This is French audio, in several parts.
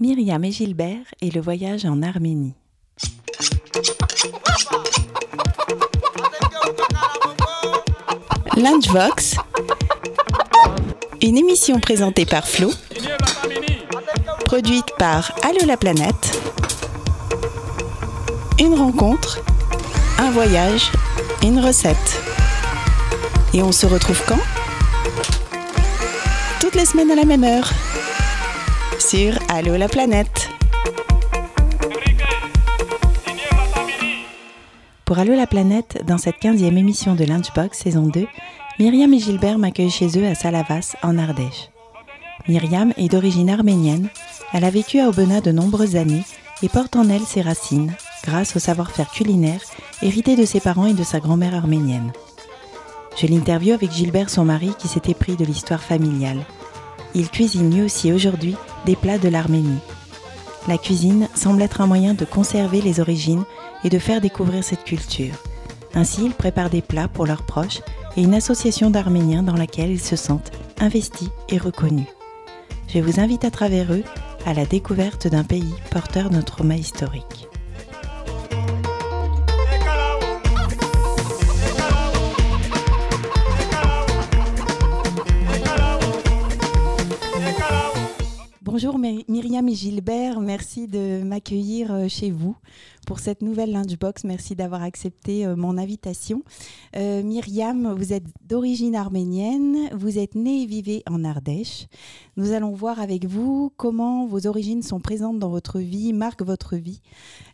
Myriam et Gilbert et le voyage en Arménie. Lunchbox, une émission présentée par Flo, produite par Allo la planète, une rencontre, un voyage, une recette. Et on se retrouve quand? Toutes les semaines à la même heure sur Allo la planète. Pour Allo la planète, dans cette 15e émission de Lunchbox saison 2, Myriam et Gilbert m'accueillent chez eux à Salavas, en Ardèche. Myriam est d'origine arménienne, elle a vécu à Aubenas de nombreuses années et porte en elle ses racines, grâce au savoir-faire culinaire hérité de ses parents et de sa grand-mère arménienne. Je l'interview avec Gilbert, son mari, qui s'était pris de l'histoire familiale. Il cuisine lui aussi aujourd'hui des plats de l'Arménie. La cuisine semble être un moyen de conserver les origines et de faire découvrir cette culture. Ainsi, ils préparent des plats pour leurs proches et une association d'Arméniens dans laquelle ils se sentent investis et reconnus. Je vous invite à travers eux à la découverte d'un pays porteur d'un trauma historique. Bonjour Myriam et Gilbert, merci de m'accueillir euh, chez vous pour cette nouvelle Lunchbox. Merci d'avoir accepté euh, mon invitation. Euh, Myriam, vous êtes d'origine arménienne, vous êtes née et vivez en Ardèche. Nous allons voir avec vous comment vos origines sont présentes dans votre vie, marquent votre vie.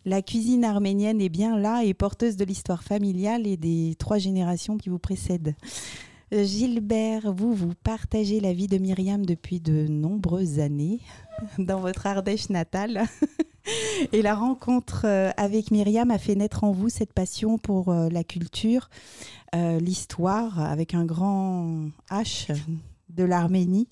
La cuisine arménienne est bien là et porteuse de l'histoire familiale et des trois générations qui vous précèdent. Euh, Gilbert, vous, vous partagez la vie de Myriam depuis de nombreuses années dans votre Ardèche natale. Et la rencontre euh, avec Myriam a fait naître en vous cette passion pour euh, la culture, l'histoire, avec un grand H de l'Arménie,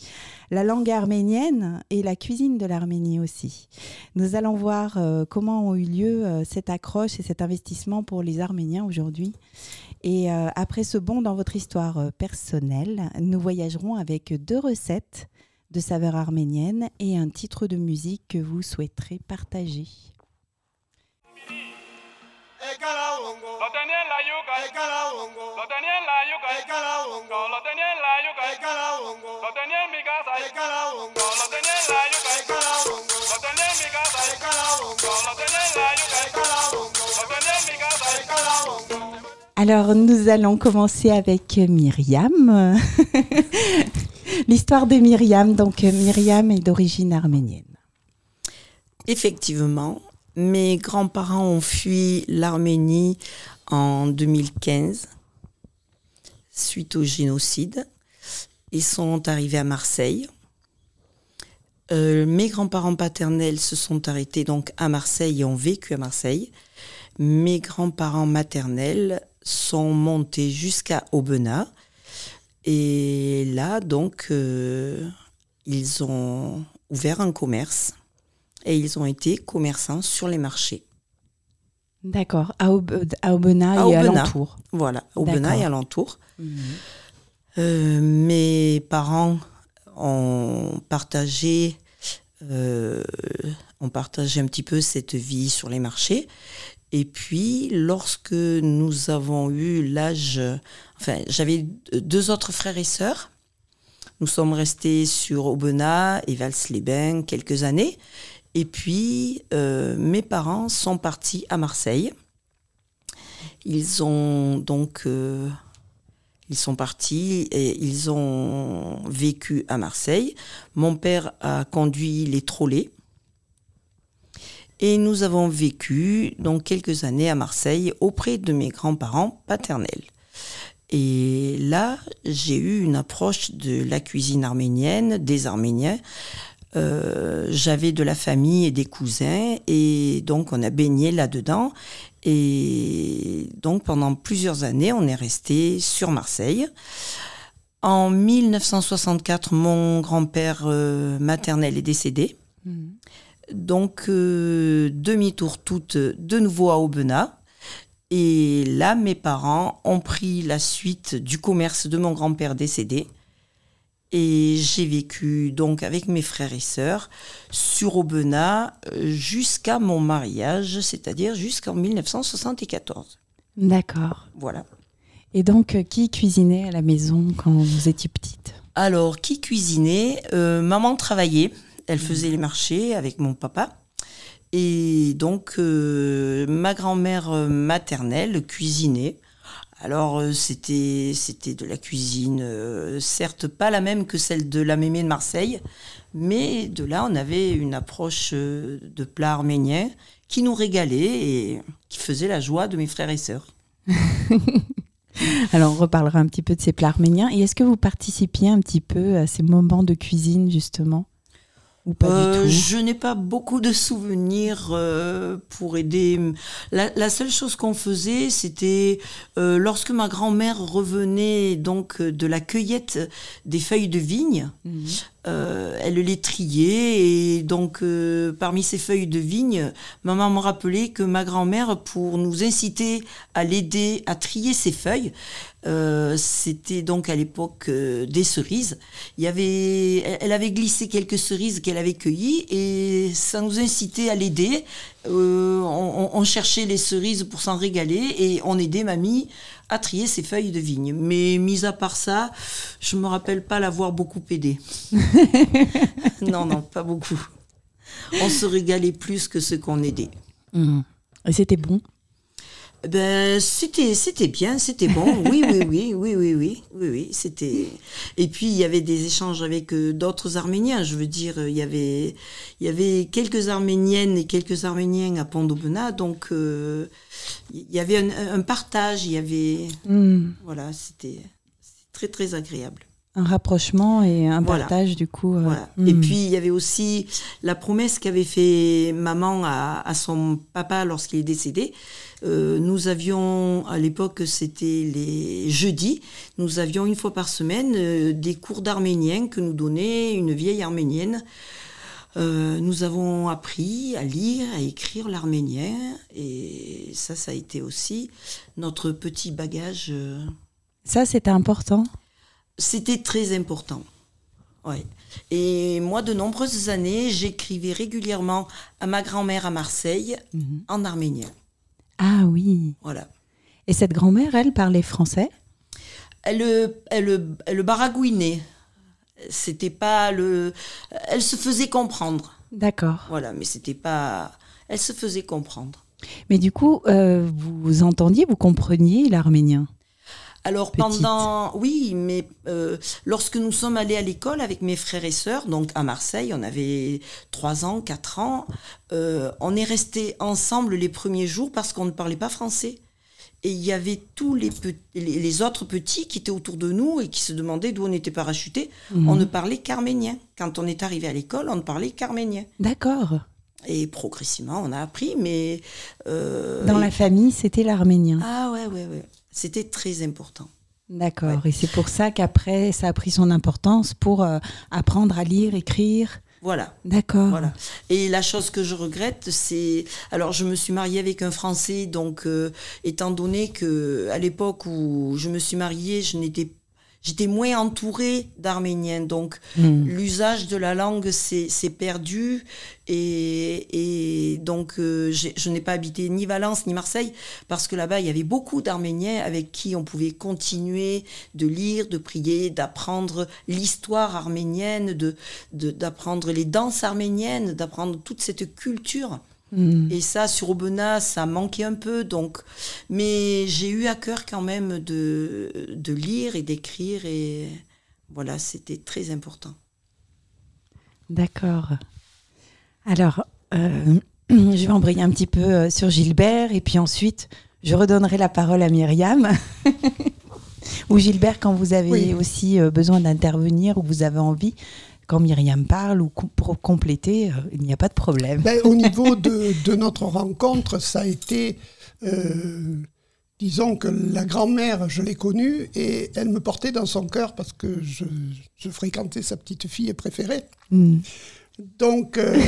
la langue arménienne et la cuisine de l'Arménie aussi. Nous allons voir comment ont eu lieu cette accroche et cet investissement pour les Arméniens aujourd'hui et euh, après ce bond dans votre histoire euh, personnelle, nous voyagerons avec deux recettes de saveurs arméniennes et un titre de musique que vous souhaiterez partager. Alors, nous allons commencer avec Myriam. L'histoire de Myriam. Donc, Myriam est d'origine arménienne. Effectivement, mes grands-parents ont fui l'Arménie en 2015 suite au génocide. Ils sont arrivés à Marseille. Euh, mes grands-parents paternels se sont arrêtés donc à Marseille et ont vécu à Marseille. Mes grands-parents maternels sont montés jusqu'à Aubenas. Et là, donc, euh, ils ont ouvert un commerce et ils ont été commerçants sur les marchés. D'accord, à, Aubenas et à alentour. Voilà, Aubenas et alentour. Mhm. Euh, mes parents ont partagé, euh, ont partagé un petit peu cette vie sur les marchés. Et puis, lorsque nous avons eu l'âge, enfin, j'avais deux autres frères et sœurs. Nous sommes restés sur Aubenas et Valsleben quelques années. Et puis, euh, mes parents sont partis à Marseille. Ils ont donc, euh, ils sont partis et ils ont vécu à Marseille. Mon père a conduit les trolley et nous avons vécu donc quelques années à Marseille auprès de mes grands-parents paternels. Et là, j'ai eu une approche de la cuisine arménienne, des Arméniens. Euh, j'avais de la famille et des cousins, et donc on a baigné là-dedans. Et donc pendant plusieurs années, on est resté sur Marseille. En 1964, mon grand-père euh, maternel est décédé. Mmh. Donc, euh, demi-tour toute de nouveau à Aubenas. Et là, mes parents ont pris la suite du commerce de mon grand-père décédé. Et j'ai vécu donc avec mes frères et sœurs sur Aubenas euh, jusqu'à mon mariage, c'est-à-dire jusqu'en 1974. D'accord. Voilà. Et donc, euh, qui cuisinait à la maison quand vous étiez petite? Alors, qui cuisinait? Euh, Maman travaillait, elle faisait les marchés avec mon papa. Et donc, euh, ma grand-mère maternelle cuisinait. Alors, euh, c'était, de la cuisine, euh, certes pas la même que celle de la mémé de Marseille, mais de là, on avait une approche euh, de plat arménien qui nous régalait et qui faisait la joie de mes frères et sœurs. Alors, on reparlera un petit peu de ces plats arméniens. Et est-ce que vous participiez un petit peu à ces moments de cuisine, justement? Ou pas Euh, du tout Je n'ai pas beaucoup de souvenirs euh, pour aider. La, la seule chose qu'on faisait, c'était euh, lorsque ma grand-mère revenait donc de la cueillette des feuilles de vigne. Mhm. Euh, elle les triait et donc euh, parmi ces feuilles de vigne, maman me rappelait que ma grand-mère, pour nous inciter à l'aider à trier ces feuilles, euh, c'était donc à l'époque des cerises. Elle, avait glissé quelques cerises qu'elle avait cueillies et ça nous incitait à l'aider. On- on cherchait les cerises pour s'en régaler et on aidait mamie à trier ses feuilles de vigne. Mais mis à part ça, je me rappelle pas l'avoir beaucoup aidé. non, non, pas beaucoup. On se régalait plus que ce qu'on aidait. Mhm. Et c'était bon? Ben, c'était, c'était bien, c'était bon. Oui, oui, oui, oui, oui, oui, oui, oui, c'était. Et puis il y avait des échanges avec euh, d'autres Arméniens. Je veux dire, il y avait, il y avait quelques Arméniennes et quelques Arméniens à Pont-d'Aubenas, donc euh, il y avait un, un partage. Il y avait, Mhm. voilà, c'était, très très agréable. Un rapprochement et un Voilà. partage, du coup. euh, Voilà. mhm. Et puis il y avait aussi la promesse qu'avait fait maman à, à son papa lorsqu'il est décédé. Euh, nous avions, à l'époque c'était les jeudis, nous avions une fois par semaine euh, des cours d'arménien que nous donnait une vieille arménienne. Euh, nous avons appris à lire, à écrire l'arménien et ça, ça a été aussi notre petit bagage. Ça, c'était important? c'était très important. Ouais. Et moi, de nombreuses années, j'écrivais régulièrement à ma grand-mère à Marseille Mhm. en arménien. Ah oui. Voilà. Et cette grand-mère, elle, parlait français? Elle, le- elle, le- elle le baragouinait. C'était pas le. Elle se faisait comprendre. D'accord. Voilà, mais c'était pas. Elle se faisait comprendre. Mais du coup, euh, vous entendiez, vous compreniez l'arménien? Alors Petite. pendant, oui, mais euh, lorsque nous sommes allés à l'école avec mes frères et sœurs, donc à Marseille, on avait trois ans, quatre ans, euh, on est restés ensemble les premiers jours parce qu'on ne parlait pas français. Et il y avait tous les, les autres petits qui étaient autour de nous et qui se demandaient d'où on était parachutés. Mhm. On ne parlait qu'arménien. Quand on est arrivé à l'école, on ne parlait qu'arménien. D'accord. Et progressivement, on a appris, mais... euh, Dans la famille, c'était l'arménien. Ah ouais, ouais, ouais. C'était très important. D'accord. Et c'est pour ça qu'après, ça a pris son importance pour euh, apprendre à lire, écrire. Voilà. D'accord. Voilà. Et la chose que je regrette, c'est alors je me suis mariée avec un Français, donc euh, étant donné que à l'époque où je me suis mariée, je n'étais J'étais moins entourée d'Arméniens, donc Hmm. l'usage de la langue s'est perdu et, et donc euh, je n'ai pas habité ni Valence ni Marseille parce que là-bas il y avait beaucoup d'Arméniens avec qui on pouvait continuer de lire, de prier, d'apprendre l'histoire arménienne, de- d'apprendre les danses arméniennes, d'apprendre toute cette culture. Hmm. Et ça, sur Aubenas, ça manquait un peu. Donc, mais j'ai eu à cœur quand même de, de lire et d'écrire. Et voilà, c'était très important. D'accord. Alors, euh, je vais embrayer un petit peu euh, sur Gilbert et puis ensuite, je redonnerai la parole à Myriam. ou Gilbert, quand vous avez Oui. aussi euh, besoin d'intervenir ou vous avez envie, quand Myriam parle ou pour compléter, euh, il n'y a pas de problème. Ben, au niveau de, de notre rencontre, ça a été, euh, disons que la grand-mère, je l'ai connue et elle me portait dans son cœur parce que je, je fréquentais sa petite fille préférée. Hmm. Donc, euh,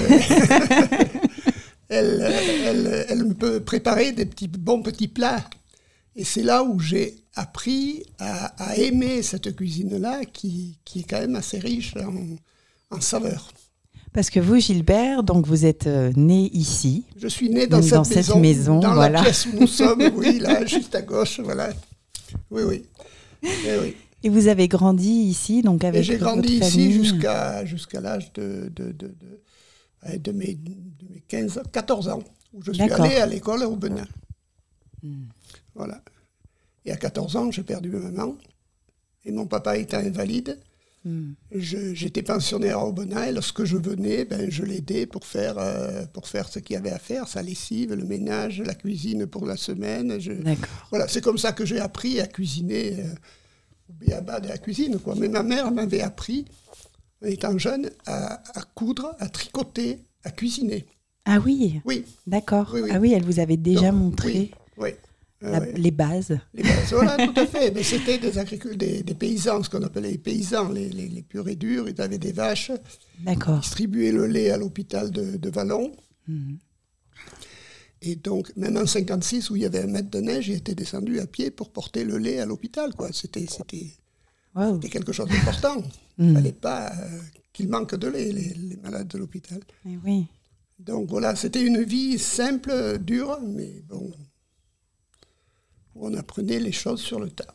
elle, elle, elle me peut préparer des petits, bons petits plats. Et c'est là où j'ai appris à, aimer cette cuisine-là qui, qui, est quand même assez riche en, en saveurs. Parce que vous, Gilbert, donc vous êtes euh, né ici. Je suis né dans, cette, maison, cette, maison, dans la pièce où nous sommes, oui, là, juste à gauche, voilà. Oui, oui. Et, eh oui. Et vous avez grandi ici, donc avec J'ai grandi ici jusqu'à jusqu'à l'âge de, de, de, de, de mes, mes 15, 14 ans, où je suis allé à l'école au Benin. Hmm. Voilà. Et à 14 ans, j'ai perdu ma maman. Et mon papa était invalide. Hmm. J'étais pensionnaire au Benin et lorsque je venais, ben, je l'aidais pour faire, euh, pour faire ce qu'il y avait à faire, sa lessive, le ménage, la cuisine pour la semaine. Voilà, c'est comme ça que j'ai appris à cuisiner euh, au béaba de la cuisine. Quoi. Mais ma mère m'avait appris, en étant jeune, à, coudre, à tricoter, à cuisiner. Ah oui Oui. D'accord. Ah oui, elle vous avait déjà montré. oui. Les bases. Les bases, voilà, tout à fait. Mais c'était des agriculteurs, des, paysans, ce qu'on appelait les paysans, les, les, purs et durs. Ils avaient des vaches. D'accord. Distribuaient le lait à l'hôpital de, de Vallon. Mhm. Et donc, même en 56, où il y avait un mètre de neige, j'étais descendu à pied pour porter le lait à l'hôpital. Quoi. C'était, c'était, quelque chose d'important. Il ne mhm. fallait pas euh, qu'il manque de lait, les, les malades de l'hôpital. Eh oui. Donc voilà, c'était une vie simple, dure, mais bon, on apprenait les choses sur le tas.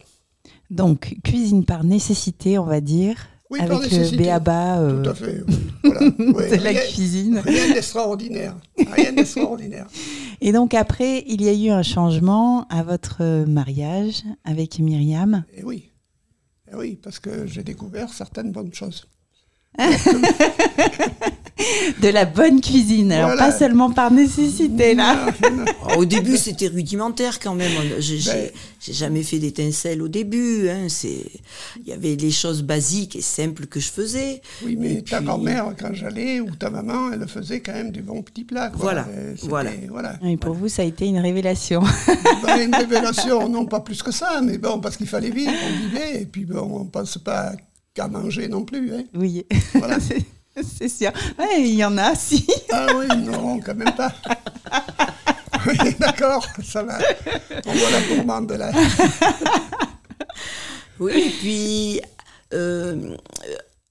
Donc, cuisine par nécessité, on va dire. Oui, avec par nécessité. le béaba. Euh, Tout à fait. Voilà. c'est la cuisine. Rien d'extraordinaire. Rien d'extraordinaire. Et donc, après, il y a eu un changement à votre mariage avec Myriam. Et eh oui. Et eh oui, parce que j'ai découvert certaines bonnes choses de la bonne cuisine, alors pas seulement par nécessité là. au début c'était rudimentaire quand même. J'ai ben. jamais fait d'étincelles au début. Hein. il y avait les choses basiques et simples que je faisais. Oui, mais ta grand-mère quand j'allais ou ta maman, elle faisait quand même du bon petit plat. Voilà, voilà. voilà. Et pour vous ça a été une révélation. Ben, une révélation, non pas plus que ça, mais bon parce qu'il fallait vivre, on vivait et puis bon on pense pas qu'à manger non plus. Hein. Oui, voilà. c'est sûr. il y en a, si. ah oui, non, quand même pas. oui, d'accord, ça va. On voit la gourmande là. oui, et puis euh,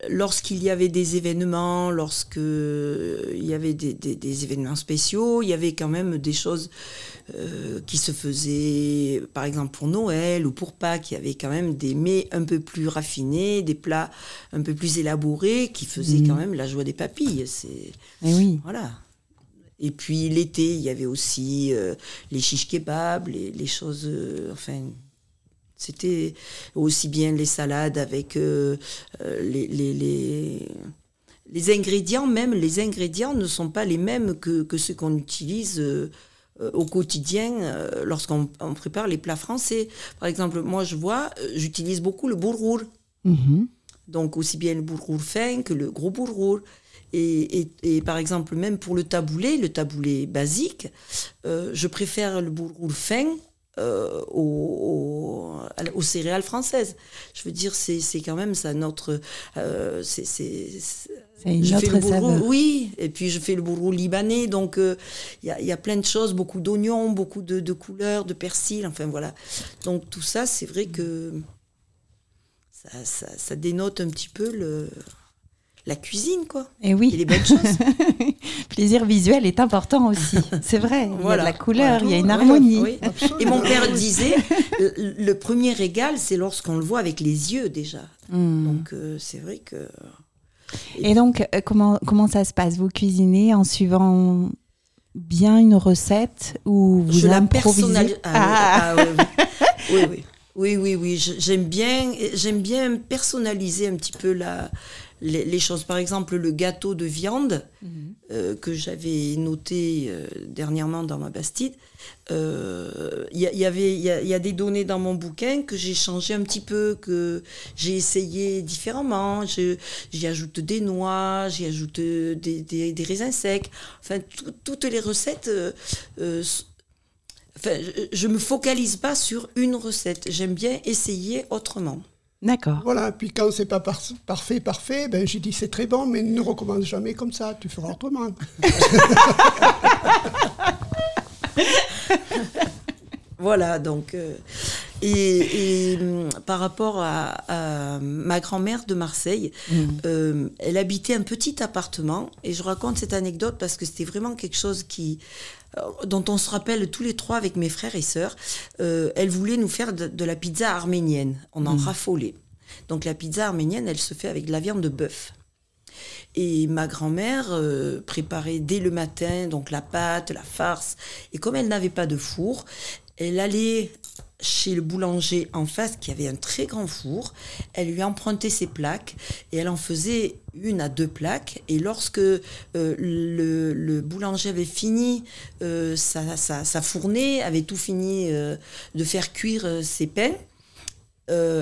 lorsqu'il y avait des événements, lorsqu'il y avait des, des, événements spéciaux, il y avait quand même des choses euh, qui se faisaient, par exemple pour Noël ou pour Pâques, il y avait quand même des mets un peu plus raffinés, des plats un peu plus élaborés qui faisaient quand mm. même la joie des papilles. C'est Et eh oui. Voilà. Et puis l'été, il y avait aussi euh, les chiches kebabs, les, les choses, euh, enfin, c'était aussi bien les salades avec les, les, les, les, ingrédients, même les ingrédients ne sont pas les mêmes que, que ceux qu'on utilise euh, au quotidien euh, lorsqu'on prépare les plats français. Par exemple, moi, je vois, euh, j'utilise beaucoup le bourrour. Mhm. Donc, aussi bien le bourrour fin que le gros bourrour. Et, et, par exemple, même pour le taboulé, le taboulé basique, je préfère le bourrour fin euh, aux, céréales françaises. Je veux dire, c'est quand même ça notre. Euh, c'est je fais le oui, et puis je fais le bourreau libanais, donc il y, a, y, a, plein de choses, beaucoup d'oignons, beaucoup de, de, couleurs, de persil, enfin voilà. Donc tout ça, c'est vrai que ça, ça, ça, dénote un petit peu le, la cuisine, quoi. Et oui. Et les bonnes choses. Plaisir visuel est important aussi. C'est vrai. Il y a de la couleur, il y a une harmonie. Et mon père disait, le, premier régal, c'est lorsqu'on le voit avec les yeux déjà. Hmm. Donc euh, c'est vrai que. Et, donc, euh, comment, comment ça se passe? Vous cuisinez en suivant bien une recette ou vous Je improvisez? ah, ah. ah oui, oui. oui, oui, oui, J'aime bien, j'aime bien personnaliser un petit peu la, les, choses. Par exemple, le gâteau de viande mhm. euh, que j'avais noté euh, dernièrement dans ma bastide. Il euh, y, y, avait, il y, a des données dans mon bouquin que j'ai changé un petit peu, que j'ai essayé différemment. J'y ajoute des noix, j'y ajoute des, des, raisins secs. Enfin, toutes les recettes. Enfin, je ne me focalise pas sur une recette. J'aime bien essayer autrement. D'accord. Voilà, puis quand c'est pas parfait, parfait, ben j'ai dit c'est très bon, mais ne recommence jamais comme ça, tu feras autrement. Voilà, donc. euh, et, et, hum, par rapport à, à ma grand-mère de Marseille, Mhm. euh, elle habitait un petit appartement. Et je raconte cette anecdote parce que c'était vraiment quelque chose qui, euh, dont on se rappelle tous les trois avec mes frères et sœurs. Euh, elle voulait nous faire de, de la pizza arménienne. On en raffolait. Donc la pizza arménienne, elle se fait avec de la viande de bœuf. Et ma grand-mère euh, préparait dès le matin donc la pâte, la farce. Et comme elle n'avait pas de four, elle allait chez le boulanger en face qui avait un très grand four. Elle lui empruntait ses plaques et elle en faisait une à deux plaques. Et lorsque euh, le, boulanger avait fini euh, sa, fournée, avait tout fini euh, de faire cuire ses pains,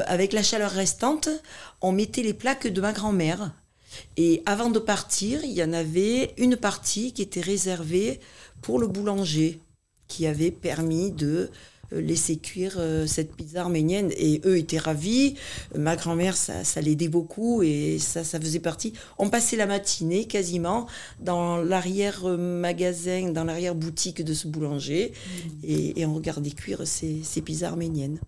avec la chaleur restante, on mettait les plaques de ma grand-mère. Et avant de partir, il y en avait une partie qui était réservée pour le boulanger, qui avait permis de euh, laisser cuire euh, cette pizza arménienne. Et eux étaient ravis. Ma grand-mère, ça, ça l'aidait beaucoup et ça, ça faisait partie. On passait la matinée quasiment dans l'arrière-magasin, dans l'arrière-boutique de ce boulanger et, et on regardait cuire ces, ces pizzas arméniennes.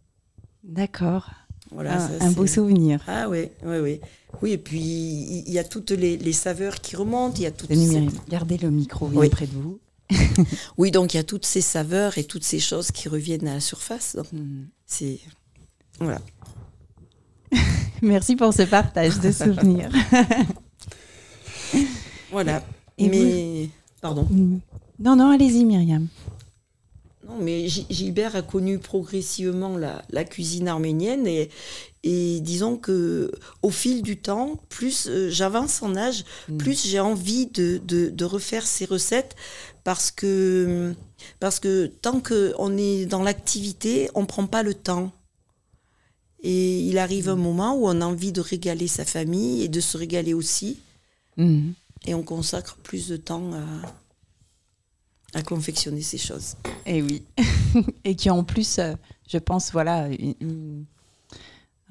D'accord. Voilà, un, ça, un beau souvenir. Ah oui, oui, oui. Oui, et puis il y a toutes les, les saveurs qui remontent, il y a toutes ces- Gardez le micro Oui. près de vous. Oui, donc il y a toutes ces saveurs et toutes ces choses qui reviennent à la surface. Donc, c'est voilà. Merci pour ce partage de souvenirs. Voilà. Et mais? pardon. Mhm. non, non, allez-y, Myriam. Non, mais Gi- Gilbert a connu progressivement la, la cuisine arménienne et, et disons que au fil du temps, plus euh, j'avance en âge, Mm. plus j'ai envie de, de, de refaire ces recettes parce que, parce que tant qu'on est dans l'activité, on ne prend pas le temps. Et il arrive un moment où on a envie de régaler sa famille et de se régaler aussi. Mhm. Et on consacre plus de temps à, à confectionner ces choses. Et Eh oui. et qui en plus, euh, je pense, voilà, une, une-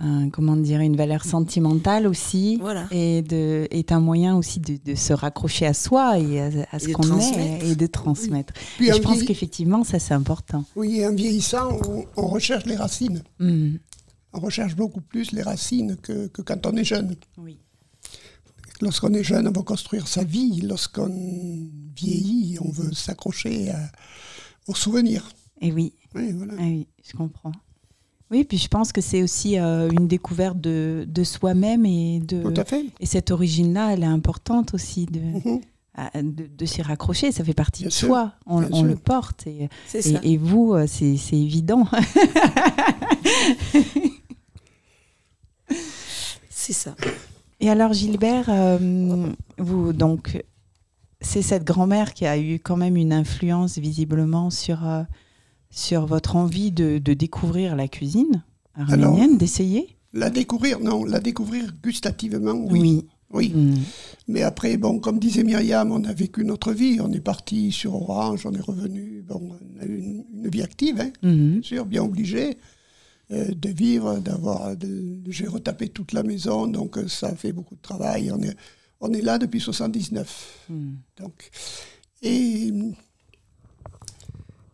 un- comment dire, une valeur sentimentale aussi. Voilà. Et de, est un moyen aussi de, de se raccrocher à soi et à, à ce qu'on est et de transmettre. Puis Et je pense qu'effectivement, ça c'est important. Oui, en vieillissant, on, on recherche les racines. Mhm. On recherche beaucoup plus les racines que, que quand on est jeune. Oui. Lorsqu'on est jeune, on veut construire sa vie. Lorsqu'on vieillit, on veut s'accrocher aux souvenirs. Et oui. Oui, voilà. Ah oui, je comprends. Oui, puis je pense que c'est aussi euh, une découverte de, de soi-même et de Tout à fait. et cette origine-là, elle est importante aussi de, Mhm. à- de, de s'y raccrocher. Ça fait partie Bien de sûr, soi. On, le porte et, ça. et vous, euh, c'est c'est évident. C'est ça. Et alors Gilbert, euh, vous donc c'est cette grand-mère qui a eu quand même une influence visiblement sur euh, sur votre envie de, de découvrir la cuisine arménienne, d'essayer? La découvrir, non, la découvrir gustativement, oui. Oui. Mm. Mais après, bon, comme disait Myriam, on a vécu notre vie. On est parti sur Orange, on est revenu. Bon, on a eu une, une vie active, hein, Mhm. bien sûr, bien obligé de vivre, d'avoir. J'ai retapé toute la maison, donc euh, ça fait beaucoup de travail. On est, on est là depuis 79. Mm. Donc, et,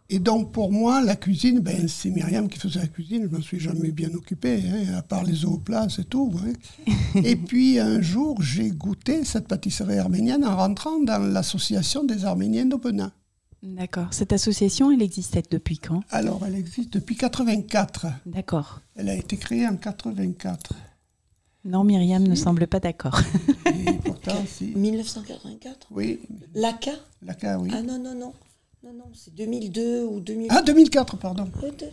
et donc, pour moi, la cuisine, ben, c'est Myriam qui faisait la cuisine. Je ne me suis jamais bien occupé, hein, à part les eaux plats, c'est tout. hein. et puis, un jour, j'ai goûté cette pâtisserie arménienne en rentrant dans l'association des Arméniens d'Aubenas. D'accord. Cette association, elle existait depuis quand? Alors, elle existe depuis 84. D'accord. Elle a été créée en 84. Non, Myriam ne semble pas d'accord. Et pourtant, c'est... 1984 Oui, L'ACA la ca- oui. Ah non, non, non. Non, non, c'est 2002 ou 2000. Ah, 2004, pardon.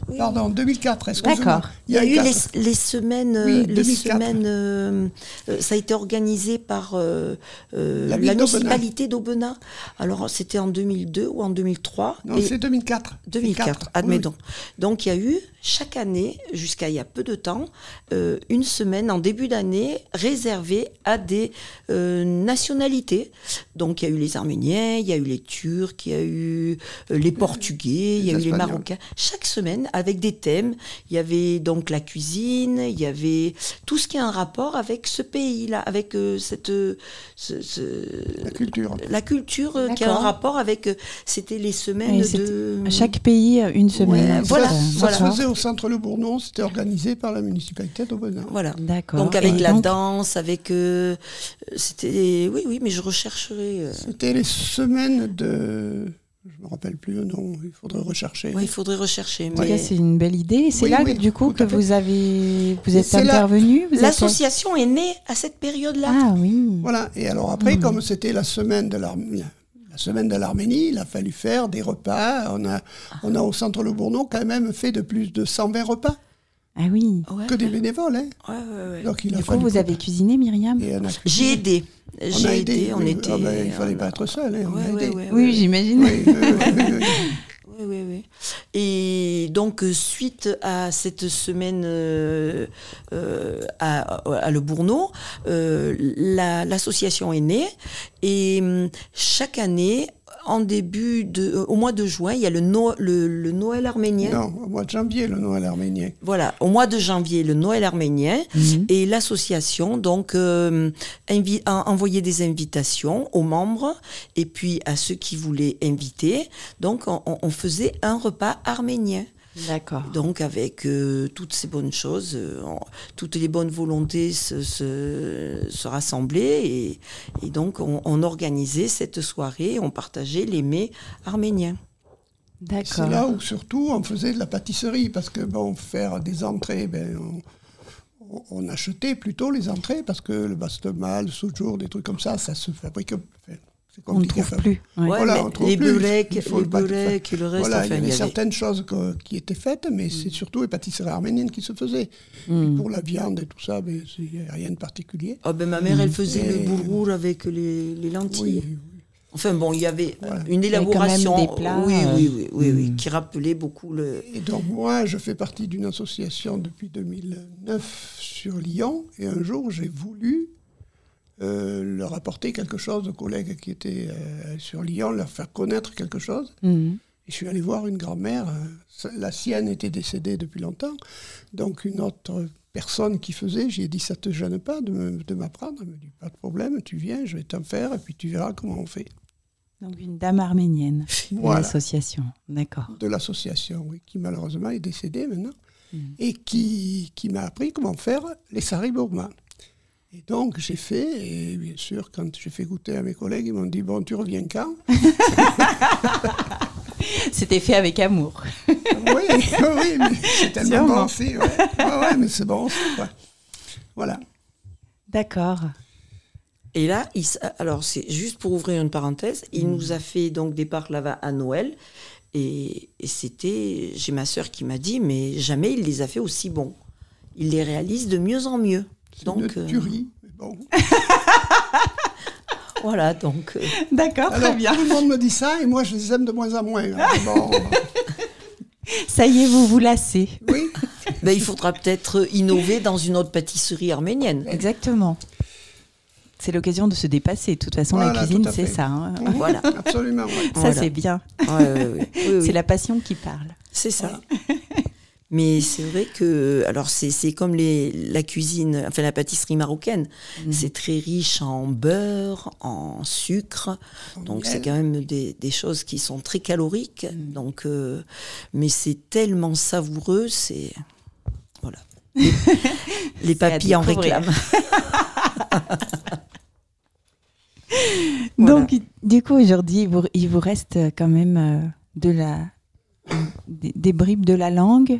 Oui. Pardon, 2004, excusez-moi. D'accord. Il y a eu quatre. les, les semaines, euh, Oui, les 2004. semaines euh, euh, ça a été organisé par euh, La municipalité d'Aubenas. Alors c'était en 2002 ou en 2003. Non, c'est 2004. 2004, Oui, admettons. Donc il y a eu chaque année, jusqu'à il y a peu de temps, euh, une semaine en début d'année réservée à des euh, nationalités. Donc il y a eu les Arméniens, il y a eu les Turcs, il y a eu euh, les Portugais, il y a eu les. Marocains. Chaque semaine avec des thèmes. Il y avait donc la cuisine, il y avait tout ce qui a un rapport avec ce pays-là, avec euh, cette euh, ce- ce- La culture. la culture euh, qui a un rapport avec. euh, C'était les semaines de. À chaque pays, une semaine. Ouais, voilà, voilà. Au centre Le Bournon, c'était organisé par la municipalité d'Aubenas. Voilà. D'accord. Donc avec Et la donc, danse, avec euh, c'était oui oui mais je rechercherai. euh, C'était les semaines de. Je me rappelle plus le nom, il faudrait rechercher. ouais, il faudrait rechercher. Mais c'est une belle idée. C'est Oui, là, oui, du coup, que vous avez, vous êtes intervenu. êtes- l'association est née à cette période-là. Ah oui. Voilà. Et alors après, Mhm. comme c'était la semaine de l'Arménie, la semaine de l'Arménie, il a fallu faire des repas. On a, on a au centre Le Bournon quand même fait de plus de 120 repas, Ah oui. Ouais, que des bénévoles. Hein. ouais, ouais, ouais. Donc il a Du coup, vous avez cuisiné, a J'ai aidé. J'ai aidé. aidé. On oui. était. Ah ben, il fallait on pas être seul. Hein, on a Ouais, ouais, aidé. ouais, Oui, ouais. j'imagine. Oui, oui, oui, oui, oui. Oui. Et donc, euh, suite à cette semaine euh, euh, à, Le Bourneau, la- l'association est née et hum, chaque année, en début de, euh, au mois de juin, il y a le, No- le, le Noël arménien. Non, au mois de janvier, le Noël arménien. Voilà, au mois de janvier, le Noël arménien. Mhm. Et l'association donc euh, a envoyé des invitations aux membres et puis à ceux qui voulaient inviter. Donc on, on faisait un repas arménien. D'accord. Donc avec euh, toutes ces bonnes choses, euh, toutes les bonnes volontés se, se, se rassemblaient et, et donc on, on organisait cette soirée, on partageait les mets arméniens. D'accord. C'est là où surtout on faisait de la pâtisserie parce que bon, faire des entrées, ben, on, achetait plutôt les entrées parce que le bastema, le sojour, des trucs comme ça, ça se fabrique. On ne trouve plus. Ouais. Voilà, on trouve les plus. les le et le reste, Voilà, enfin, il y avait y avait- certaines choses que- qui étaient faites, mais c'est surtout les pâtisseries arméniennes qui se faisaient. Mm. Pour la viande et tout ça, ben, il n'y a rien de particulier. Ah ben, ma mère, elle faisait Et- le boulgour avec les, les lentilles. Oui, Enfin bon, il y avait euh, Voilà. une élaboration, des plats, oui, euh, oui, oui, oui, oui, mm. qui rappelait beaucoup le. Et donc moi, je fais partie d'une association depuis 2009 sur Lyon, et un jour, j'ai voulu euh, leur apporter quelque chose aux collègues qui étaient euh, sur Lyon, leur faire connaître quelque chose. Mhm. Et je suis allé voir une grand-mère, euh, la sienne était décédée depuis longtemps, donc une autre personne qui faisait, j'ai dit, ça te gêne pas de me- de m'apprendre Elle me dit, pas de problème, tu viens, je vais t'en faire, et puis tu verras comment on fait. Donc une dame arménienne de l'association. D'accord. de l'association, oui, qui malheureusement est décédée maintenant, Mm. et qui, qui m'a appris comment faire les sari bourma. Et donc j'ai fait, et bien sûr, quand j'ai fait goûter à mes collègues, ils m'ont dit Bon, tu reviens quand? C'était fait avec amour. Oui, oui, mais c'est tellement bon aussi. Ouais. Ouais, ouais, mais c'est bon aussi. quoi. Voilà. D'accord. Et là, il alors c'est juste pour ouvrir une parenthèse, il nous a fait donc des là à Noël. Et, et c'était, j'ai ma sœur qui m'a dit, mais jamais il les a fait aussi bons. Il les réalise de mieux en mieux. Donc une euh, tuerie. mais bon. voilà, donc euh, D'accord, Alors, tout le monde me dit ça, et moi, je les aime de moins en moins. hein. Bon, Ça y est, vous vous lassez. oui, ben, il faudra peut-être innover dans une autre pâtisserie arménienne. Exactement. C'est l'occasion de se dépasser. De toute façon, la cuisine, c'est fait. ça. hein. Voilà, absolument. ouais. Ça, Voilà. c'est bien. Ouais, ouais, ouais. Oui, oui. C'est la passion qui parle. C'est ça. Mais c'est vrai que, alors c'est comme les, la cuisine, enfin la pâtisserie marocaine, Mhm. c'est très riche en beurre, en sucre, donc c'est quand même des, des choses qui sont très caloriques. Mhm. Donc, euh, mais c'est tellement savoureux, c'est voilà. Les, papilles en réclament. Voilà. Donc, du coup, aujourd'hui, il vous, il vous reste quand même euh, de la, des, des bribes de la langue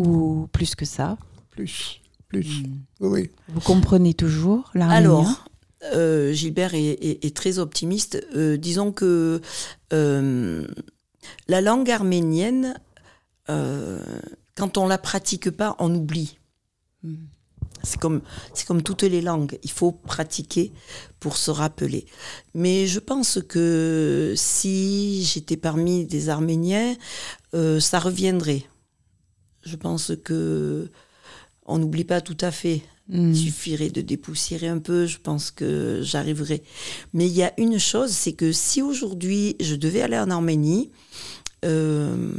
ou plus que ça Plus, plus. Mm. Oui. Vous comprenez toujours l'arménien Alors, euh, Gilbert est, est- est très optimiste. Euh, disons que euh, la langue arménienne, euh, quand on la pratique pas, on oublie. Mm. C'est comme, c'est comme toutes les langues, il faut pratiquer pour se rappeler. Mais je pense que si j'étais parmi des Arméniens, euh, ça reviendrait. Je pense que on n'oublie pas tout à fait. Hmm. Il suffirait de dépoussiérer un peu, je pense que j'arriverai. Mais il y a une chose, c'est que si aujourd'hui je devais aller en Arménie, euh,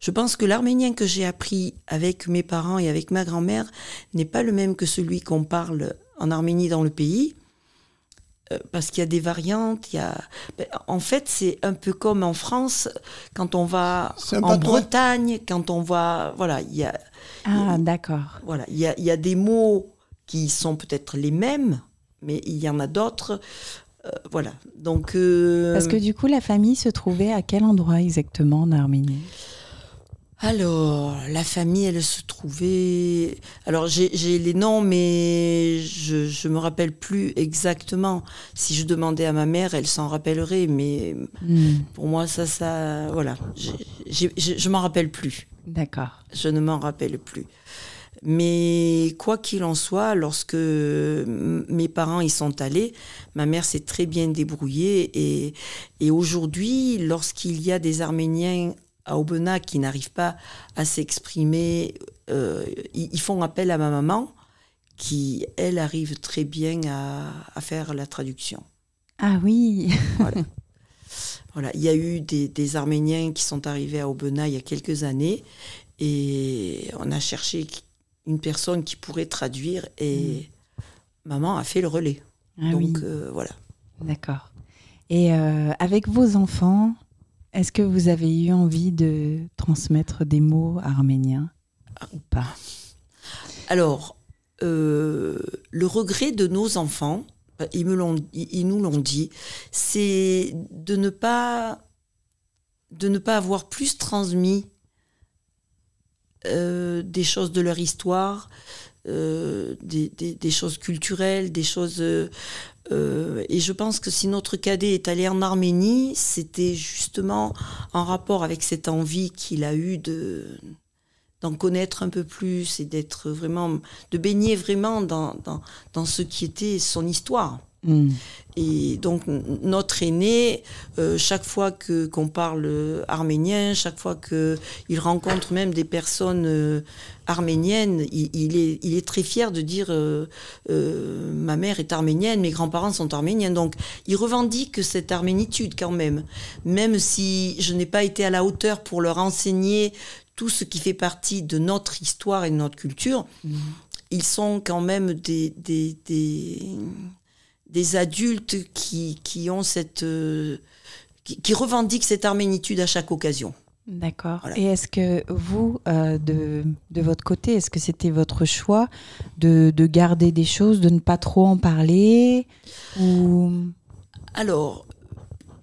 je pense que l'arménien que j'ai appris avec mes parents et avec ma grand-mère n'est pas le même que celui qu'on parle en Arménie dans le pays. Euh, Parce qu'il y a des variantes, il y a... ben, En fait, c'est un peu comme en France, quand on va en. Bretagne, quand on va... Voilà, il y a, Ah, d'accord. voilà, il y a, il y a des mots qui sont peut-être les mêmes, mais il y en a d'autres. euh, voilà. Donc. euh, Parce que du coup, la famille se trouvait à quel endroit exactement en Arménie? Alors, la famille, elle se trouvait. Alors, j'ai les noms, mais je ne me rappelle plus exactement. Si je demandais à ma mère, elle s'en rappellerait, mais Hmm, pour moi, ça, ça. Voilà. J'ai- j'ai- j'ai- je m'en rappelle plus. D'accord. Je ne m'en rappelle plus. Mais quoi qu'il en soit, lorsque mes parents y sont allés, ma mère s'est très bien débrouillée. Et, et aujourd'hui, lorsqu'il y a des Arméniens à Aubenas qui n'arrivent pas à s'exprimer, euh, ils, ils font appel à ma maman, qui, elle, arrive très bien à, à faire la traduction. Ah oui. Voilà, il y a eu des, des Arméniens qui sont arrivés à Aubenas il y a quelques années et on a cherché une personne qui pourrait traduire et maman a fait le relais. Ah Donc oui. euh, voilà. D'accord. Et euh, avec vos enfants, est-ce que vous avez eu envie de transmettre des mots arméniens ou pas? Alors, euh, le regret de nos enfants, euh, ils, nous l'ont dit, c'est de ne pas de ne pas avoir plus transmis euh, des choses de leur histoire, euh, des, choses culturelles, des choses. euh, euh, et je pense que si notre cadet est allé en Arménie, c'était justement en rapport avec cette envie qu'il a eue de d'en connaître un peu plus et d'être vraiment de baigner vraiment dans ce qui était son histoire. Hmm. Et donc notre aîné, euh, chaque fois que qu'on parle arménien, chaque fois que il rencontre même des personnes euh, arméniennes, il, il est il est très fier de dire euh, ma mère est arménienne, mes grands-parents sont arméniens. Donc il revendique cette arménitude quand même, même si je n'ai pas été à la hauteur pour leur enseigner tout ce qui fait partie de notre histoire et de notre culture. Ils sont quand même des des, des des adultes qui, qui ont cette euh, qui, qui revendiquent cette arménitude à chaque occasion. D'accord. Voilà. Et est-ce que vous, euh, de, de votre côté, est-ce que c'était votre choix de, de garder des choses, de ne pas trop en parler ou... Alors,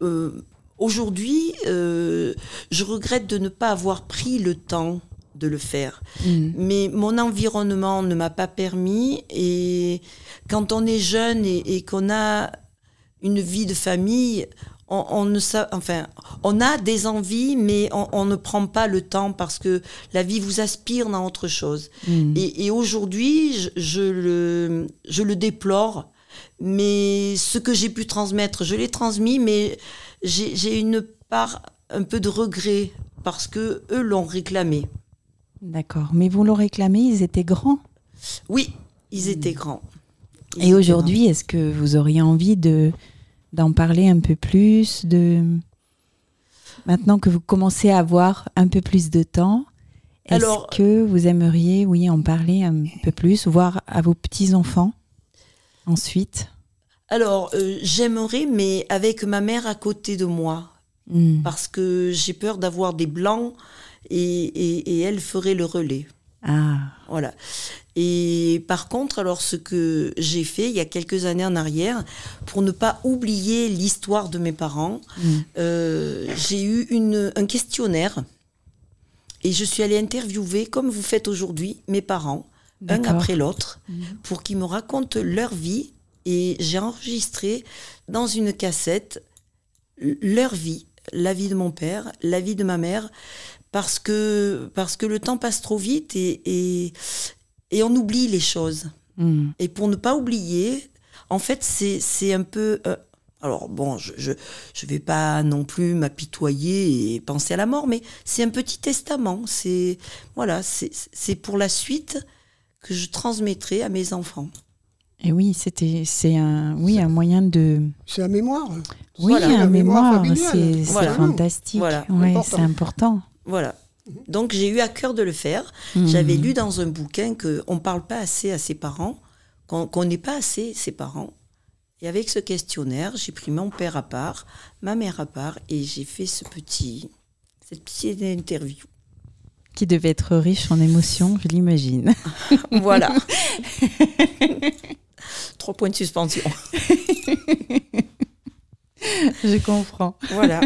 euh, aujourd'hui, je regrette de ne pas avoir pris le temps de le faire. Hmm. Mais mon environnement ne m'a pas permis. Et quand on est jeune et, et qu'on a une vie de famille, on, on ne sa- enfin, on a des envies, mais on, on ne prend pas le temps parce que la vie vous aspire dans autre chose. Hmm. Et, et aujourd'hui, je, je le, je le déplore. Mais ce que j'ai pu transmettre, je l'ai transmis, mais j'ai j'ai une part un peu de regret parce que eux l'ont réclamé. D'accord. Mais vous l'ont réclamé, ils étaient grands. Oui, ils étaient grands. Ils Et aujourd'hui, est-ce que vous auriez envie de d'en parler un peu plus de maintenant que vous commencez à avoir un peu plus de temps Est-ce que vous aimeriez, oui, en parler un peu plus, voir à vos petits enfants ensuite? Alors, euh, j'aimerais, mais avec ma mère à côté de moi, Hmm. parce que j'ai peur d'avoir des blancs et, et- et elle ferait le relais. Ah, Voilà. Et par contre, alors ce que j'ai fait il y a quelques années en arrière, pour ne pas oublier l'histoire de mes parents, Hmm. euh, j'ai eu une, un questionnaire et je suis allée interviewer, comme vous faites aujourd'hui, mes parents, un après l'autre, Mhm. pour qu'ils me racontent leur vie. Et j'ai enregistré dans une cassette leur vie, la vie de mon père, la vie de ma mère, parce que, parce que le temps passe trop vite et, et, et on oublie les choses. Hmm. Et pour ne pas oublier, en fait, c'est c'est un peu euh, Alors bon, je je, je vais pas non plus m'apitoyer et penser à la mort, mais c'est un petit testament. C'est voilà, c'est c'est pour la suite que je transmettrai à mes enfants. Et oui, c'était c'est un oui un moyen de C'est la mémoire. oui Voilà, un la mémoire c'est Voilà. fantastique. Voilà. Ouais, Important. c'est important. Voilà. Donc j'ai eu à cœur de le faire. Mhm. J'avais lu dans un bouquin que on parle pas assez à ses parents, qu'on qu'on n'est pas assez ses parents. Et avec ce questionnaire, j'ai pris mon père à part, ma mère à part, et j'ai fait ce petit, cette petite interview. Qui devait être riche en émotions, je l'imagine. Voilà. Trois points de suspension. je comprends. Voilà.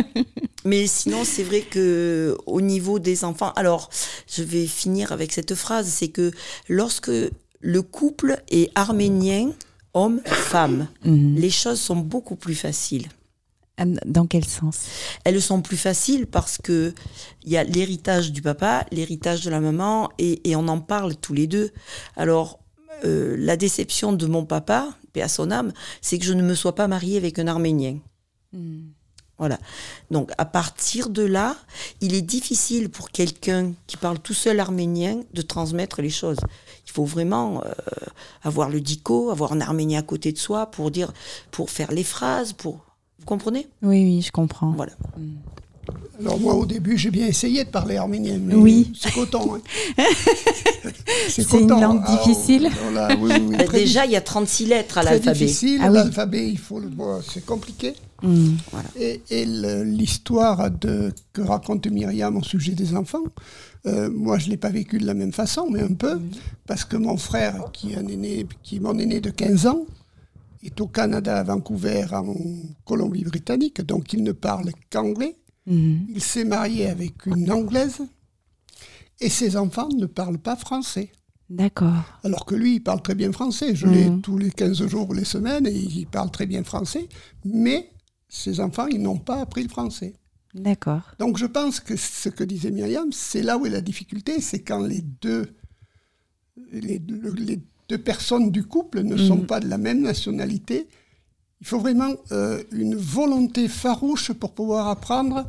Mais sinon, c'est vrai que au niveau des enfants, alors je vais finir avec cette phrase, c'est que lorsque le couple est arménien, homme-femme, Mhm. les choses sont beaucoup plus faciles. Dans quel sens? Elles sont plus faciles parce que il y a l'héritage du papa, l'héritage de la maman, et, et on en parle tous les deux. Alors, euh, la déception de mon papa, paix à son âme, c'est que je ne me sois pas mariée avec un Arménien. Voilà. Donc, à partir de là, il est difficile pour quelqu'un qui parle tout seul arménien de transmettre les choses. Il faut vraiment euh, avoir le dico, avoir un arménien à côté de soi pour dire, pour faire les phrases, pour. Vous comprenez? Oui, oui, je comprends. Voilà. Alors moi, au début, j'ai bien essayé de parler arménien, mais Oui. c'est coton. hein. C'est une langue Ah, difficile voilà, oui, oui, oui, Bah, déjà, il y a 36 lettres à l'alphabet. difficile. Ah oui. L'alphabet, il faut le c'est compliqué. Mhm. Et, l'histoire que raconte Myriam au sujet des enfants, euh, moi je ne l'ai pas vécu de la même façon, mais un peu, parce que mon frère, qui est, un aîné, qui est mon aîné de 15 ans, est au Canada, à Vancouver, en Colombie-Britannique, donc il ne parle qu'anglais. Mhm. Il s'est marié avec une Anglaise, et ses enfants ne parlent pas français. D'accord. Alors que lui, il parle très bien français. Je l'ai tous les 15 jours ou les semaines, et il parle très bien français, mais ses enfants, ils n'ont pas appris le français. D'accord. Donc je pense que ce que disait Myriam, c'est là où est la difficulté, c'est quand les deux, les, le- les deux personnes du couple ne sont Mhm. pas de la même nationalité. Il faut vraiment euh, une volonté farouche pour pouvoir apprendre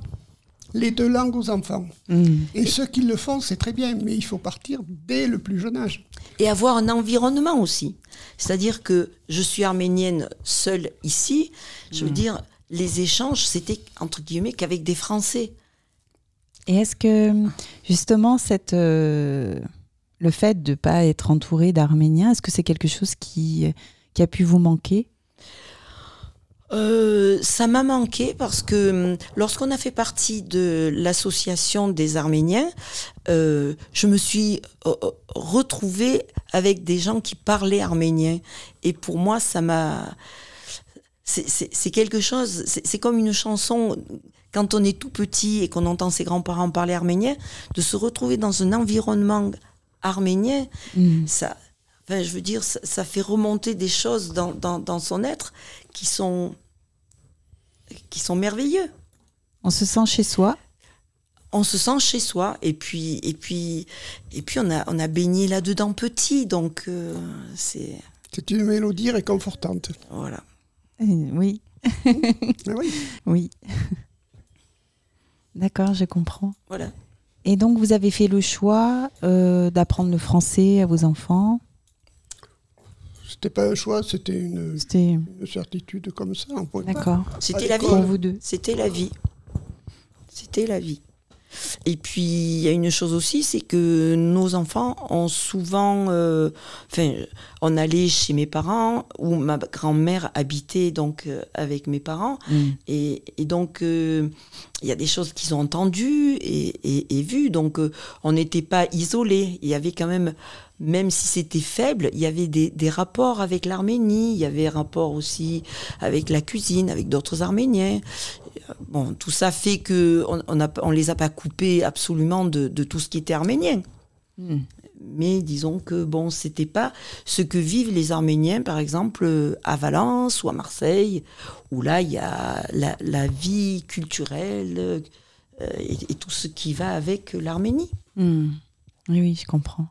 les deux langues aux enfants. Mhm. Et ceux qui le font, c'est très bien, mais il faut partir dès le plus jeune âge. Et avoir un environnement aussi. C'est-à-dire que je suis arménienne seule ici. Je veux dire, les échanges, c'était entre guillemets qu'avec des Français. Et est-ce que justement cette, euh, le fait de ne pas être entouré d'Arméniens, est-ce que c'est quelque chose qui, qui a pu vous manquer? Euh, ça m'a manqué parce que hum, lorsqu'on a fait partie de l'association des Arméniens, euh, je me suis euh, euh, retrouvée avec des gens qui parlaient arménien. Et pour moi, ça m'a... C'est quelque chose, c'est comme une chanson, quand on est tout petit et qu'on entend ses grands-parents parler arménien, de se retrouver dans un environnement arménien, Mhm. ça, enfin, je veux dire, ça, ça fait remonter des choses dans, dans, dans son être qui sont, qui sont merveilleux. On se sent chez soi On se sent chez soi et puis et puis et puis on a on a baigné là-dedans petit donc euh, c'est C'est une mélodie réconfortante. voilà. Euh, Oui, Ah oui. oui. D'accord, je comprends. Voilà. Et donc, vous avez fait le choix euh, d'apprendre le français à vos enfants? C'était pas un choix, c'était une, certitude comme ça. D'accord. C'était la vie. Pour vous deux. C'était la vie. C'était la vie. Et puis, il y a une chose aussi, c'est que nos enfants ont souvent... euh, Enfin, on allait chez mes parents, où ma grand-mère habitait donc euh, avec mes parents. Mhm. Et, et donc, euh, il y a des choses qu'ils ont entendues et, et- et vues. Donc, on n'était pas isolés. Il y avait quand même, même si c'était faible, il y avait des, des rapports avec l'Arménie. Il y avait rapport aussi avec la cuisine, avec d'autres Arméniens. Bon, tout ça fait que on, on les a pas coupés absolument de, de tout ce qui était arménien. Mhm. Mais disons que bon, c'était pas ce que vivent les Arméniens, par exemple, à Valence ou à Marseille, où là, il y a la, la vie culturelle euh, et, et tout ce qui va avec l'Arménie. Oui, oui, je comprends.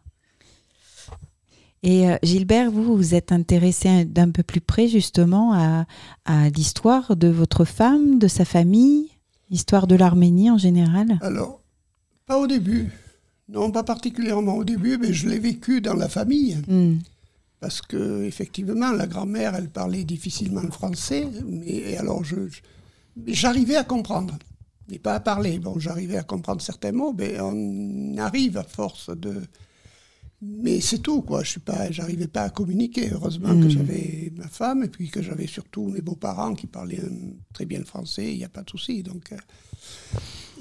Et euh, Gilbert, vous vous êtes intéressé d'un peu plus près justement à, à l'histoire de votre femme, de sa famille, l'histoire de l'Arménie en général? Alors, pas au début. Non, pas particulièrement au début, mais je l'ai vécu dans la famille. Hmm. Parce que effectivement, la grand-mère, elle parlait difficilement le français, mais alors je, j'arrivais à comprendre, mais pas à parler. Bon, j'arrivais à comprendre certains mots, mais on arrive à force de. Mais c'est tout, quoi. Je suis pas, j'arrivais pas à communiquer. Heureusement que Mm. j'avais ma femme et puis que j'avais surtout mes beaux-parents qui parlaient euh, très bien le français. Il n'y a pas de souci. Donc. euh,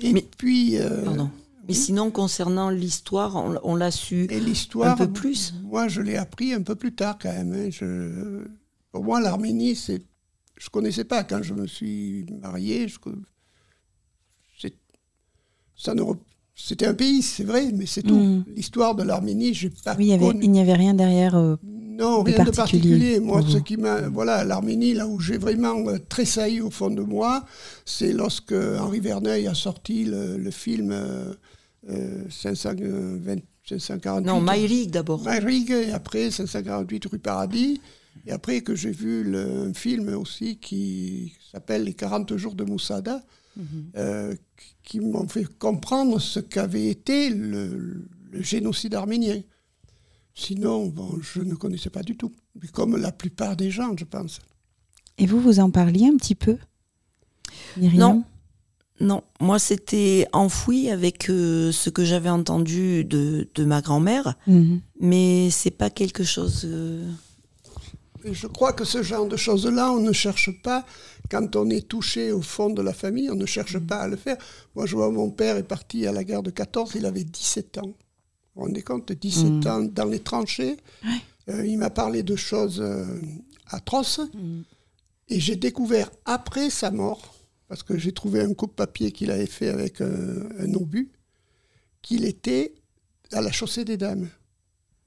Et Mais- puis. euh, Pardon. Mais sinon, concernant l'histoire, on, on l'a su. Et l'histoire, Un peu plus Moi, je l'ai appris un peu plus tard quand même. hein. Je, pour moi, l'Arménie, c'est, je connaissais pas quand je me suis marié. Je, ça ne, c'était un pays, c'est vrai, mais c'est tout. Mm. L'histoire de l'Arménie, j'ai pas Oui, il y avait- connu. il n'y avait rien derrière. euh, Non, de rien de particulier. Moi, ce qui m'a, voilà, l'Arménie, là où j'ai vraiment euh, tressailli au fond de moi, c'est lorsque Henri Verneuil a sorti le, le film euh, euh, 520 548. Non, Maïrig d'abord. Maïrig, et après 548 rue Paradis. Et après que j'ai vu le- un film aussi qui s'appelle Les 40 jours de Moussada, euh, qui- m'ont fait comprendre ce qu'avait été le, le génocide arménien. Sinon, bon, je ne connaissais pas du tout. Mais comme la plupart des gens, je pense. Et vous, vous en parliez un petit peu Myriam? Non. Non, moi c'était enfoui avec euh, ce que j'avais entendu de, de ma grand-mère, Mhm. mais c'est pas quelque chose. euh, je crois que ce genre de choses-là, on ne cherche pas, quand on est touché au fond de la famille, on ne cherche pas à le faire. Moi, je vois, mon père est parti à la guerre de 14, il avait 17 ans. Vous vous rendez compte 17 Mm. ans dans les tranchées. Euh, il m'a parlé de choses euh, atroces. Mm. Et j'ai découvert après sa mort, parce que j'ai trouvé un coupe-papier qu'il avait fait avec un, un obus, qu'il était à la chaussée des dames.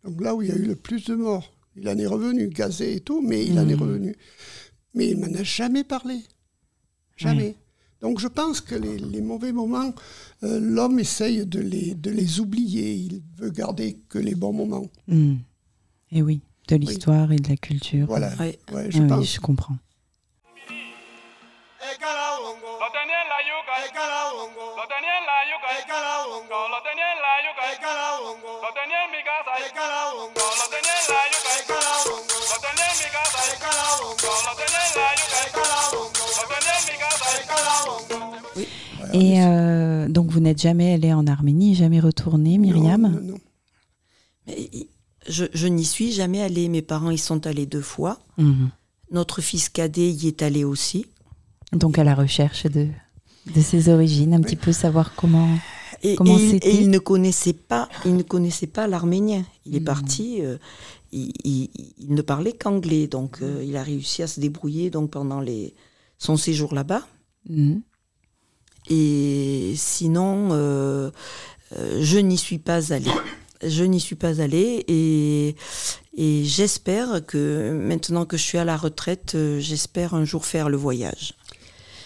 Donc là où il y a eu le plus de morts. Il en est revenu, gazé et tout, mais il en est Mhm. revenu. Mais il m'en a jamais parlé. Jamais. Donc je pense que les, les mauvais moments, euh, l'homme essaye de les, de les oublier. Il veut garder que les bons moments. Mhm. Et oui, de l'histoire et de la culture. Voilà. ouais. Ouais, Ah je oui, je comprends. Tenía Et euh, donc, vous n'êtes jamais allé en Arménie, jamais retourné, Myriam Non, non, non. Mais il- je, je n'y suis jamais allée. Mes parents y sont allés deux fois. Mhm. Notre fils cadet y est allé aussi. Donc, à la recherche de, de ses origines, un petit peu savoir comment. Et, Comment et il- c'était et il ne connaissait pas, il ne connaissait pas l'arménien. Il est Mhm. parti, euh, il, il- il ne parlait qu'anglais, donc euh, il a réussi à se débrouiller donc pendant les, son séjour là-bas. Mhm. Et sinon, euh, je n'y suis pas allée. Je n'y suis pas allée et, et j'espère que maintenant que je suis à la retraite, j'espère un jour faire le voyage.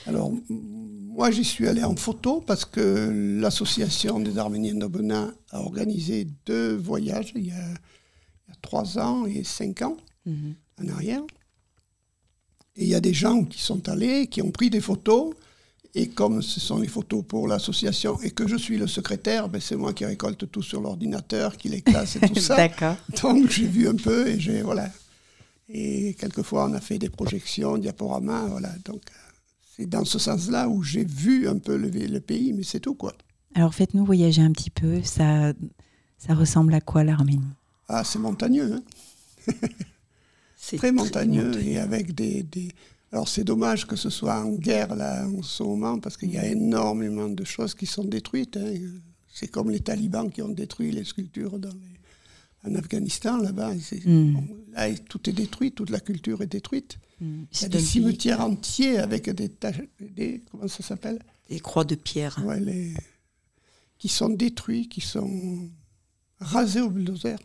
Alors, moi, j'y suis allé en photo parce que l'association des Arméniens d'Aubenas a organisé deux voyages il y, a, il y a trois ans et cinq ans Mhm. en arrière. Et il y a des gens qui sont allés, qui ont pris des photos. Et comme ce sont les photos pour l'association et que je suis le secrétaire, ben c'est moi qui récolte tout sur l'ordinateur, qui les classe et tout ça. D'accord. Donc j'ai vu un peu et j'ai voilà. Et quelquefois on a fait des projections, diaporamas, voilà. Donc c'est dans ce sens-là où j'ai vu un peu le, le pays, mais c'est tout quoi. Alors, faites-nous voyager un petit peu. Ça, ça ressemble à quoi l'Arménie? Ah c'est montagneux, hein. C'est très montagneux et avec des, des- Alors c'est dommage que ce soit en guerre là en ce moment parce qu'il y a énormément de choses qui sont détruites. hein. C'est comme les talibans qui ont détruit les sculptures dans les- en Afghanistan là-bas. Mm. bon, là, tout est détruit, toute la culture est détruite. Il y a des cimetières entiers avec des taches, des, comment ça s'appelle? Des croix de pierre. ouais, les, qui sont détruits, qui sont rasés au bulldozer.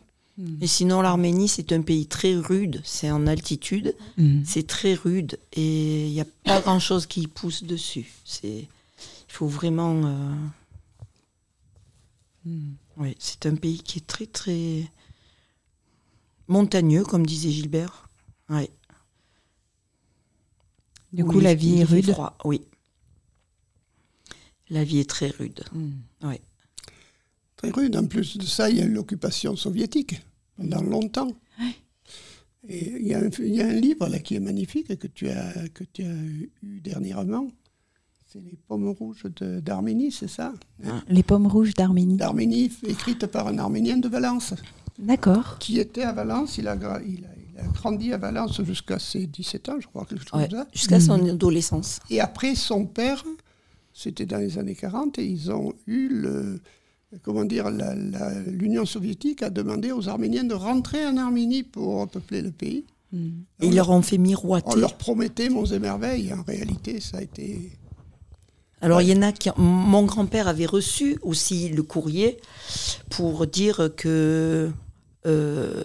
Et sinon, l'Arménie, c'est un pays très rude. C'est en altitude. Mhm. C'est très rude et il n'y a pas grand-chose qui pousse dessus. C'est, il faut vraiment. euh, Mhm. Oui, c'est un pays qui est très très montagneux, comme disait Gilbert. Ouais. Du coup, la vie est rude. froid, Oui. La vie est très rude. Mm. Très rude. En plus de ça, il y a eu l'occupation soviétique pendant longtemps. Et il y, a un, il y a un livre là qui est magnifique que tu as, que tu as eu dernièrement. C'est Les pommes rouges d'Arménie, c'est ça Les pommes rouges d'Arménie. D'Arménie, écrite par un Arménien de Valence, D'accord. qui était à Valence. Il a, gra- il a, il a grandi à Valence jusqu'à ses 17 ans, je crois, quelque chose Ouais, comme ça. Jusqu'à son adolescence. Et après, son père, c'était dans les années 40, et ils ont eu le. Comment dire, l'Union soviétique a demandé aux Arméniens de rentrer en Arménie pour peupler le pays. Mm. Et ils leur ont fait miroiter. On leur promettait monts et merveilles. En réalité, ça a été. Alors, il y en a qui. Mon grand-père avait reçu aussi le courrier pour dire que euh,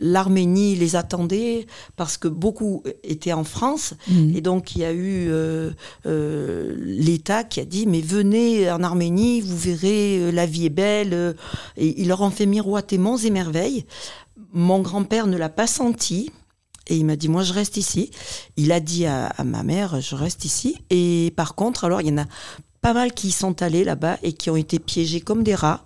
l'Arménie les attendait parce que beaucoup étaient en France. Mm. Et donc, il y a eu euh, euh, l'État qui a dit Mais venez en Arménie, vous verrez, la vie est belle. Et ils leur ont fait miroiter monts et merveilles. Mon grand-père ne l'a pas senti. Et il m'a dit, moi, je reste ici. Il a dit à, à ma mère, je reste ici. Et par contre, alors, il y en a pas mal qui sont allés là-bas et qui ont été piégés comme des rats,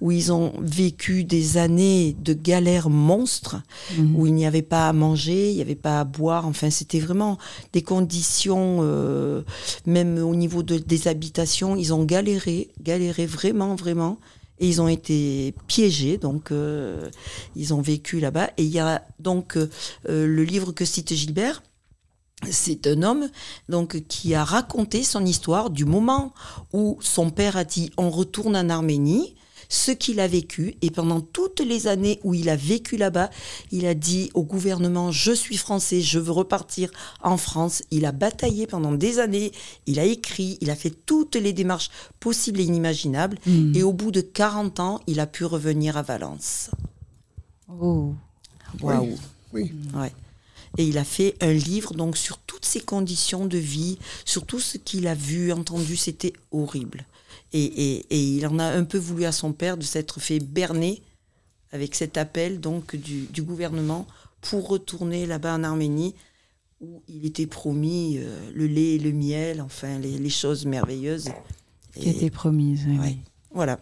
où ils ont vécu des années de galères monstres, Mm. où il n'y avait pas à manger, il n'y avait pas à boire. Enfin, c'était vraiment des conditions, euh, même au niveau de- des habitations, ils ont galéré, galéré vraiment, vraiment. Et ils ont été piégés, donc euh, ils ont vécu là-bas. Et il y a donc euh, le livre que cite Gilbert. C'est un homme donc qui a raconté son histoire du moment où son père a dit on retourne en Arménie, ce qu'il a vécu et pendant toutes les années où il a vécu là-bas, il a dit au gouvernement je suis français, je veux repartir en France. Il a bataillé pendant des années, il a écrit, il a fait toutes les démarches possibles et inimaginables Mm. et au bout de 40 ans, il a pu revenir à Valence. Oh. Waouh. Oui. Ouais. Et il a fait un livre donc sur toutes ses conditions de vie, sur tout ce qu'il a vu, entendu, c'était horrible. Et, et- et il en a un peu voulu à son père de s'être fait berner avec cet appel donc du, du gouvernement pour retourner là-bas en Arménie où il était promis euh, le lait et le miel, enfin les, les choses merveilleuses. Qui Et était promise. oui, Ouais. oui. Voilà.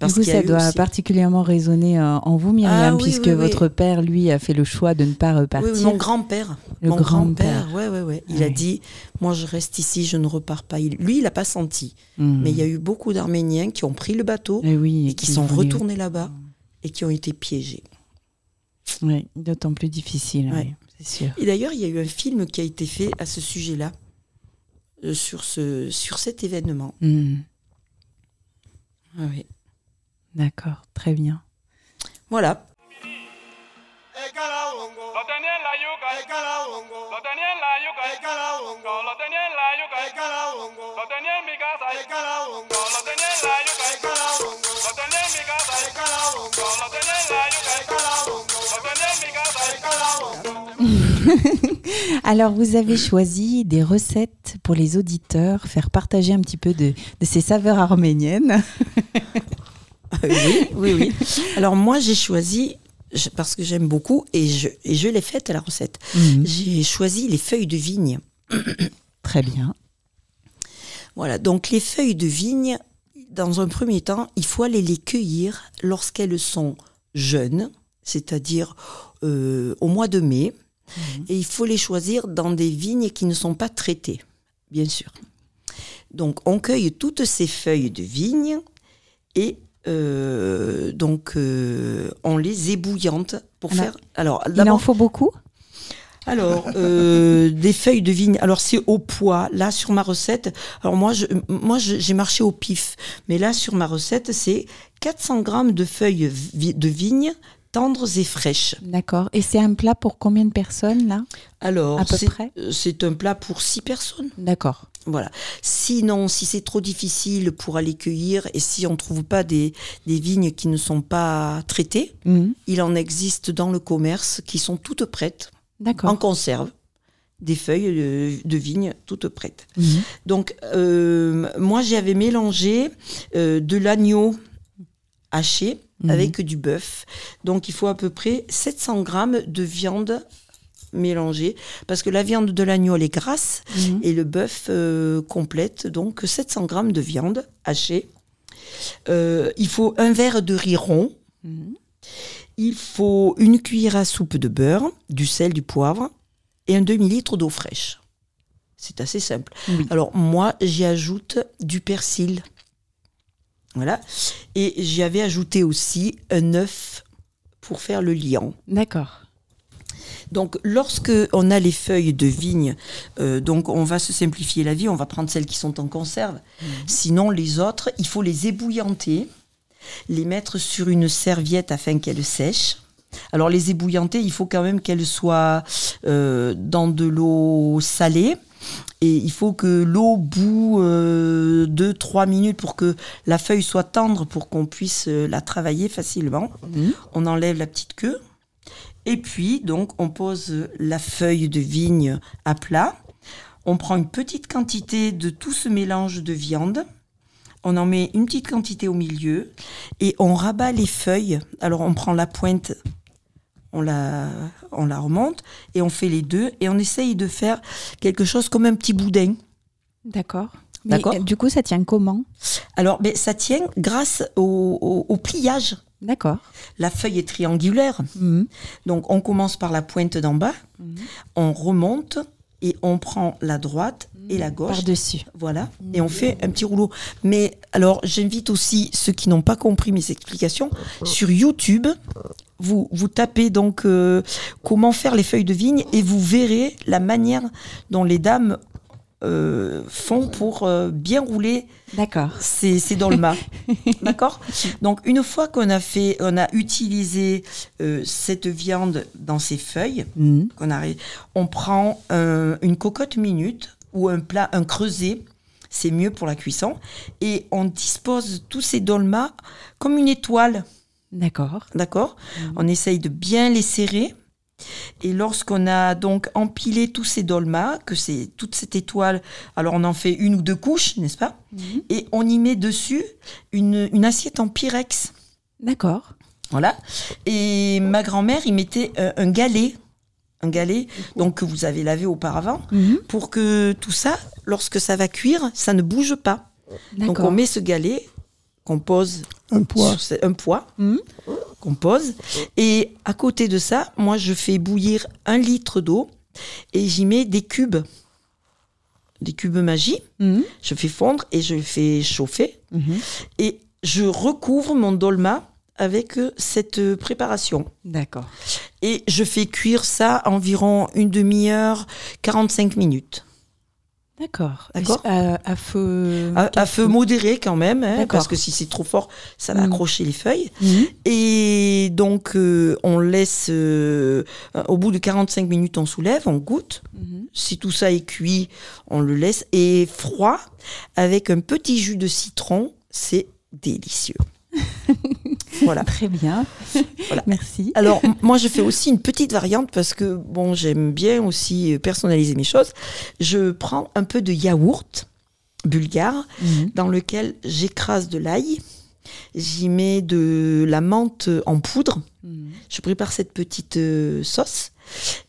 Du coup, a ça doit aussi- particulièrement résonner euh, en vous, Myriam, Ah oui, puisque oui, oui. votre père, lui, a fait le choix de ne pas repartir. oui, mon grand-père. Le mon grand-père. ouais, ouais, ouais. Il a Ouais. dit, moi je reste ici, je ne repars pas. Il- lui, il n'a pas senti. Mm. Mais il y a eu beaucoup d'Arméniens qui ont pris le bateau Eh et qui sont voulaient- retournés là-bas et qui ont été piégés. Oui, d'autant plus difficile, Ouais. oui, c'est sûr. Et d'ailleurs, il y a eu un film qui a été fait à ce sujet-là, euh, sur, ce, sur cet événement. Ah oui. D'accord, très bien. Voilà. Alors, vous avez choisi des recettes pour les auditeurs, faire partager un petit peu de, de ces saveurs arméniennes. oui, oui, oui. Alors moi, j'ai choisi, parce que j'aime beaucoup, et je, et je l'ai faite, la recette, Mhm. j'ai choisi les feuilles de vigne. Très bien. Voilà, donc les feuilles de vigne, dans un premier temps, il faut aller les cueillir lorsqu'elles sont jeunes, c'est-à-dire euh, au mois de mai, et il faut les choisir dans des vignes qui ne sont pas traitées, bien sûr. Donc on cueille toutes ces feuilles de vigne et euh, donc euh, on les ébouillante pour Alors, faire. Alors Il en faut beaucoup alors, euh, des feuilles de vigne. Alors, c'est au poids. Là, sur ma recette, alors moi, je, moi, j'ai marché au pif. Mais là, sur ma recette, c'est 400 grammes de feuilles vi- de vigne tendres et fraîches. D'accord. Et c'est un plat pour combien de personnes, là? Alors, À peu c'est- près? euh, c'est un plat pour six personnes. D'accord. Voilà. Sinon, si c'est trop difficile pour aller cueillir et si on ne trouve pas des, des vignes qui ne sont pas traitées, Mhm. il en existe dans le commerce qui sont toutes prêtes, en conserve, des feuilles de, de vigne toutes prêtes. Mhm. Donc, euh, moi, j'avais mélangé euh, de l'agneau haché Mhm. avec du bœuf. Donc il faut à peu près 700 grammes de viande mélangée parce que la viande de l'agneau elle est grasse Mhm. et le bœuf euh, complète donc 700 grammes de viande hachée. Euh, il faut un verre de riz rond. Mhm. Il faut une cuillère à soupe de beurre, du sel, du poivre et un demi-litre d'eau fraîche. C'est assez simple. Oui. Alors moi, j'y ajoute du persil. Voilà. Et j'y avais ajouté aussi un œuf pour faire le liant. D'accord. Donc, lorsque on a les feuilles de vigne, euh, donc on va se simplifier la vie, on va prendre celles qui sont en conserve. Sinon, les autres, il faut les ébouillanter, les mettre sur une serviette afin qu'elles sèchent. Alors, les ébouillanter, il faut quand même qu'elles soient euh, dans de l'eau salée. Et il faut que l'eau boue 2-3 minutes pour que la feuille soit tendre pour qu'on puisse euh, la travailler facilement. Mhm. On enlève la petite queue. Et puis, donc, on pose la feuille de vigne à plat. On prend une petite quantité de tout ce mélange de viande. On en met une petite quantité au milieu et on rabat les feuilles. Alors, on prend la pointe, on la, on la remonte et on fait les deux et on essaye de faire quelque chose comme un petit boudin. D'accord. D'accord. Du coup, ça tient comment? Alors, ben, ça tient grâce au, au- au pliage. D'accord. La feuille est triangulaire. Mhm. Donc on commence par la pointe d'en bas, on remonte et on prend la droite et la gauche. Par-dessus. Voilà, et on fait un petit rouleau. Mais alors, j'invite aussi ceux qui n'ont pas compris mes explications sur YouTube. Vous, vous tapez donc euh, comment faire les feuilles de vigne et vous verrez la manière dont les dames euh, font pour euh, bien rouler D'accord. ces, ces dolmas. D'accord? Donc, une fois qu'on a fait, on a utilisé euh, cette viande dans ces feuilles, a, ré- on prend euh, une cocotte minute ou un plat, un creuset, c'est mieux pour la cuisson, et on dispose tous ces dolmas comme une étoile, D'accord. d'accord? On essaye de bien les serrer. Et lorsqu'on a donc empilé tous ces dolmas, que c'est toute cette étoile, alors on en fait une ou deux couches, n'est-ce pas Et on y met dessus une, une assiette en pyrex. D'accord. Voilà. Et ma grand-mère, y mettait euh, un galet, un galet donc que vous avez lavé auparavant, Mhm. pour que tout ça, lorsque ça va cuire, ça ne bouge pas. Donc on met ce galet qu'on pose Un poids. sur ce- un poids Mhm. Qu'on pose, et à côté de ça, moi je fais bouillir un litre d'eau et j'y mets des cubes, des cubes magie. Mhm. Je fais fondre et je fais chauffer Mhm. et je recouvre mon dolma avec euh, cette euh, préparation. D'accord. Et je fais cuire ça environ une demi-heure, 45 minutes. D'accord. D'accord. À, à feu. À, à feu modéré quand même, hein, parce que si c'est trop fort, ça va Mm. accrocher les feuilles. Mhm. Et donc, euh, on laisse, euh, au bout de 45 minutes, on soulève, on goûte. Mhm. Si tout ça est cuit, on le laisse. Et froid, avec un petit jus de citron, c'est délicieux. voilà. Très bien. Voilà. Merci. Alors, moi, je fais aussi une petite variante parce que, bon, j'aime bien aussi euh, personnaliser mes choses. Je prends un peu de yaourt bulgare Mhm. dans lequel j'écrase de l'ail. J'y mets de la menthe en poudre. Mhm. Je prépare cette petite euh, sauce.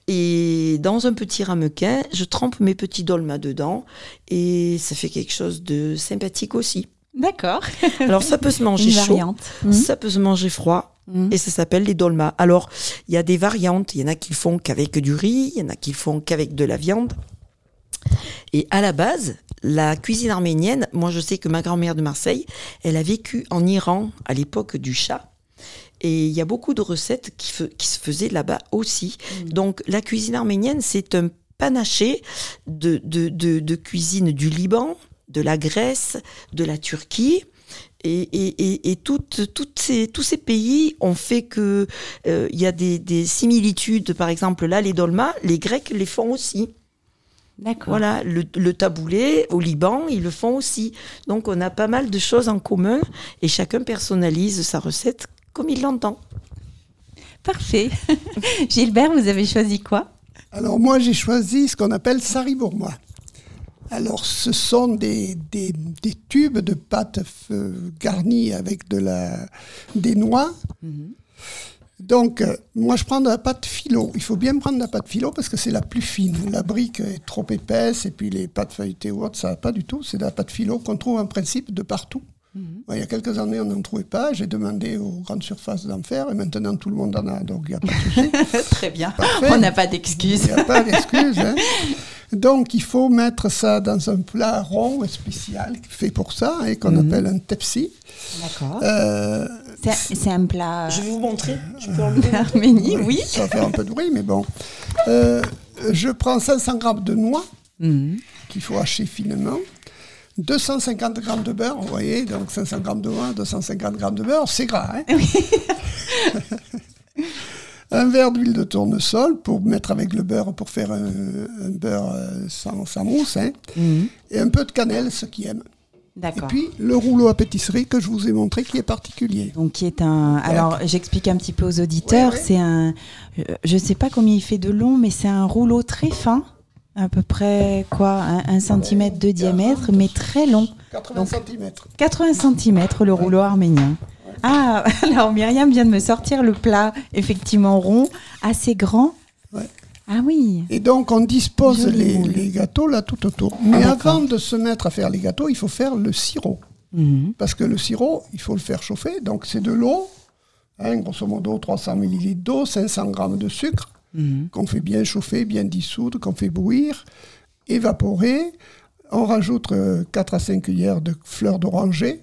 Et dans un petit ramequin, je trempe mes petits dolmas dedans. Et ça fait quelque chose de sympathique aussi. D'accord. Alors, ça peut se manger Une chaud. variante. Ça peut se manger froid. Mhm. Et ça s'appelle les dolmas. Alors, il y a des variantes. Il y en a qui le font qu'avec du riz, il y en a qui le font qu'avec de la viande. Et à la base, la cuisine arménienne, moi je sais que ma grand-mère de Marseille, elle a vécu en Iran à l'époque du Shah. Et il y a beaucoup de recettes qui, fe- qui se faisaient là-bas aussi. Donc la cuisine arménienne, c'est un panaché de, de, de, de cuisine du Liban, de la Grèce, de la Turquie. Et, et, et, et toutes, toutes ces, tous ces pays ont fait que euh, il y a des, des similitudes. Par exemple, là, les dolmas, les Grecs les font aussi. D'accord. Voilà, le, le taboulé au Liban, ils le font aussi. Donc, on a pas mal de choses en commun et chacun personnalise sa recette comme il l'entend. Parfait. Gilbert, vous avez choisi quoi? Alors moi, j'ai choisi ce qu'on appelle sari bourmois. Alors, ce sont des, des- des tubes de pâte garnis avec de la, des noix. Donc, euh, moi, je prends de la pâte philo. Il faut bien prendre de la pâte philo parce que c'est la plus fine. La brique est trop épaisse et puis les pâtes feuilletées ou autres, ça va pas du tout. C'est de la pâte philo qu'on trouve en principe de partout. Ouais, il y a quelques années, on n'en trouvait pas. J'ai demandé aux grandes surfaces d'en faire et maintenant, tout le monde en a. Donc, il n'y a pas de souci. Très bien. Parfait. On n'a pas Il d'excuses. n'y a pas d'excuse. hein. Donc, il faut mettre ça dans un plat rond et spécial fait pour ça et qu'on appelle un tepsi. D'accord. Euh, C'est un plat Je vais vous montrer. Je peux enlever d'Arménie, oui. Ça va faire un peu de bruit, mais bon. Euh, je prends 500 grammes de noix Mhm. qu'il faut hacher finement. 250 grammes de beurre, vous voyez, donc 500 grammes de noix, 250 grammes de beurre, c'est gras. Hein un verre d'huile de tournesol pour mettre avec le beurre, pour faire un, un beurre euh, sans, sans mousse. hein. Mhm. Et un peu de cannelle, ceux qui aiment. Et puis le rouleau à pâtisserie que je vous ai montré qui est particulier. Donc, qui est un. Alors, j'explique un petit peu aux auditeurs. Ouais, ouais. C'est un. euh, Je ne sais pas combien il fait de long, mais c'est un rouleau très fin, à peu près quoi, un, un centimètre de diamètre, mais très long. 80 Donc- cm. 80 cm le rouleau arménien. Ah, alors Myriam vient de me sortir le plat, effectivement rond, assez grand. Ouais. Ah oui. Et donc, on dispose les, gâteaux là tout autour. Mais d'accord. avant de se mettre à faire les gâteaux, il faut faire le sirop. Mhm. Parce que le sirop, il faut le faire chauffer. Donc, c'est de l'eau, hein, grosso modo 300 ml d'eau, 500 g de sucre, Mhm. qu'on fait bien chauffer, bien dissoudre, qu'on fait bouillir, évaporer. On rajoute euh, 4 à 5 cuillères de fleurs d'oranger,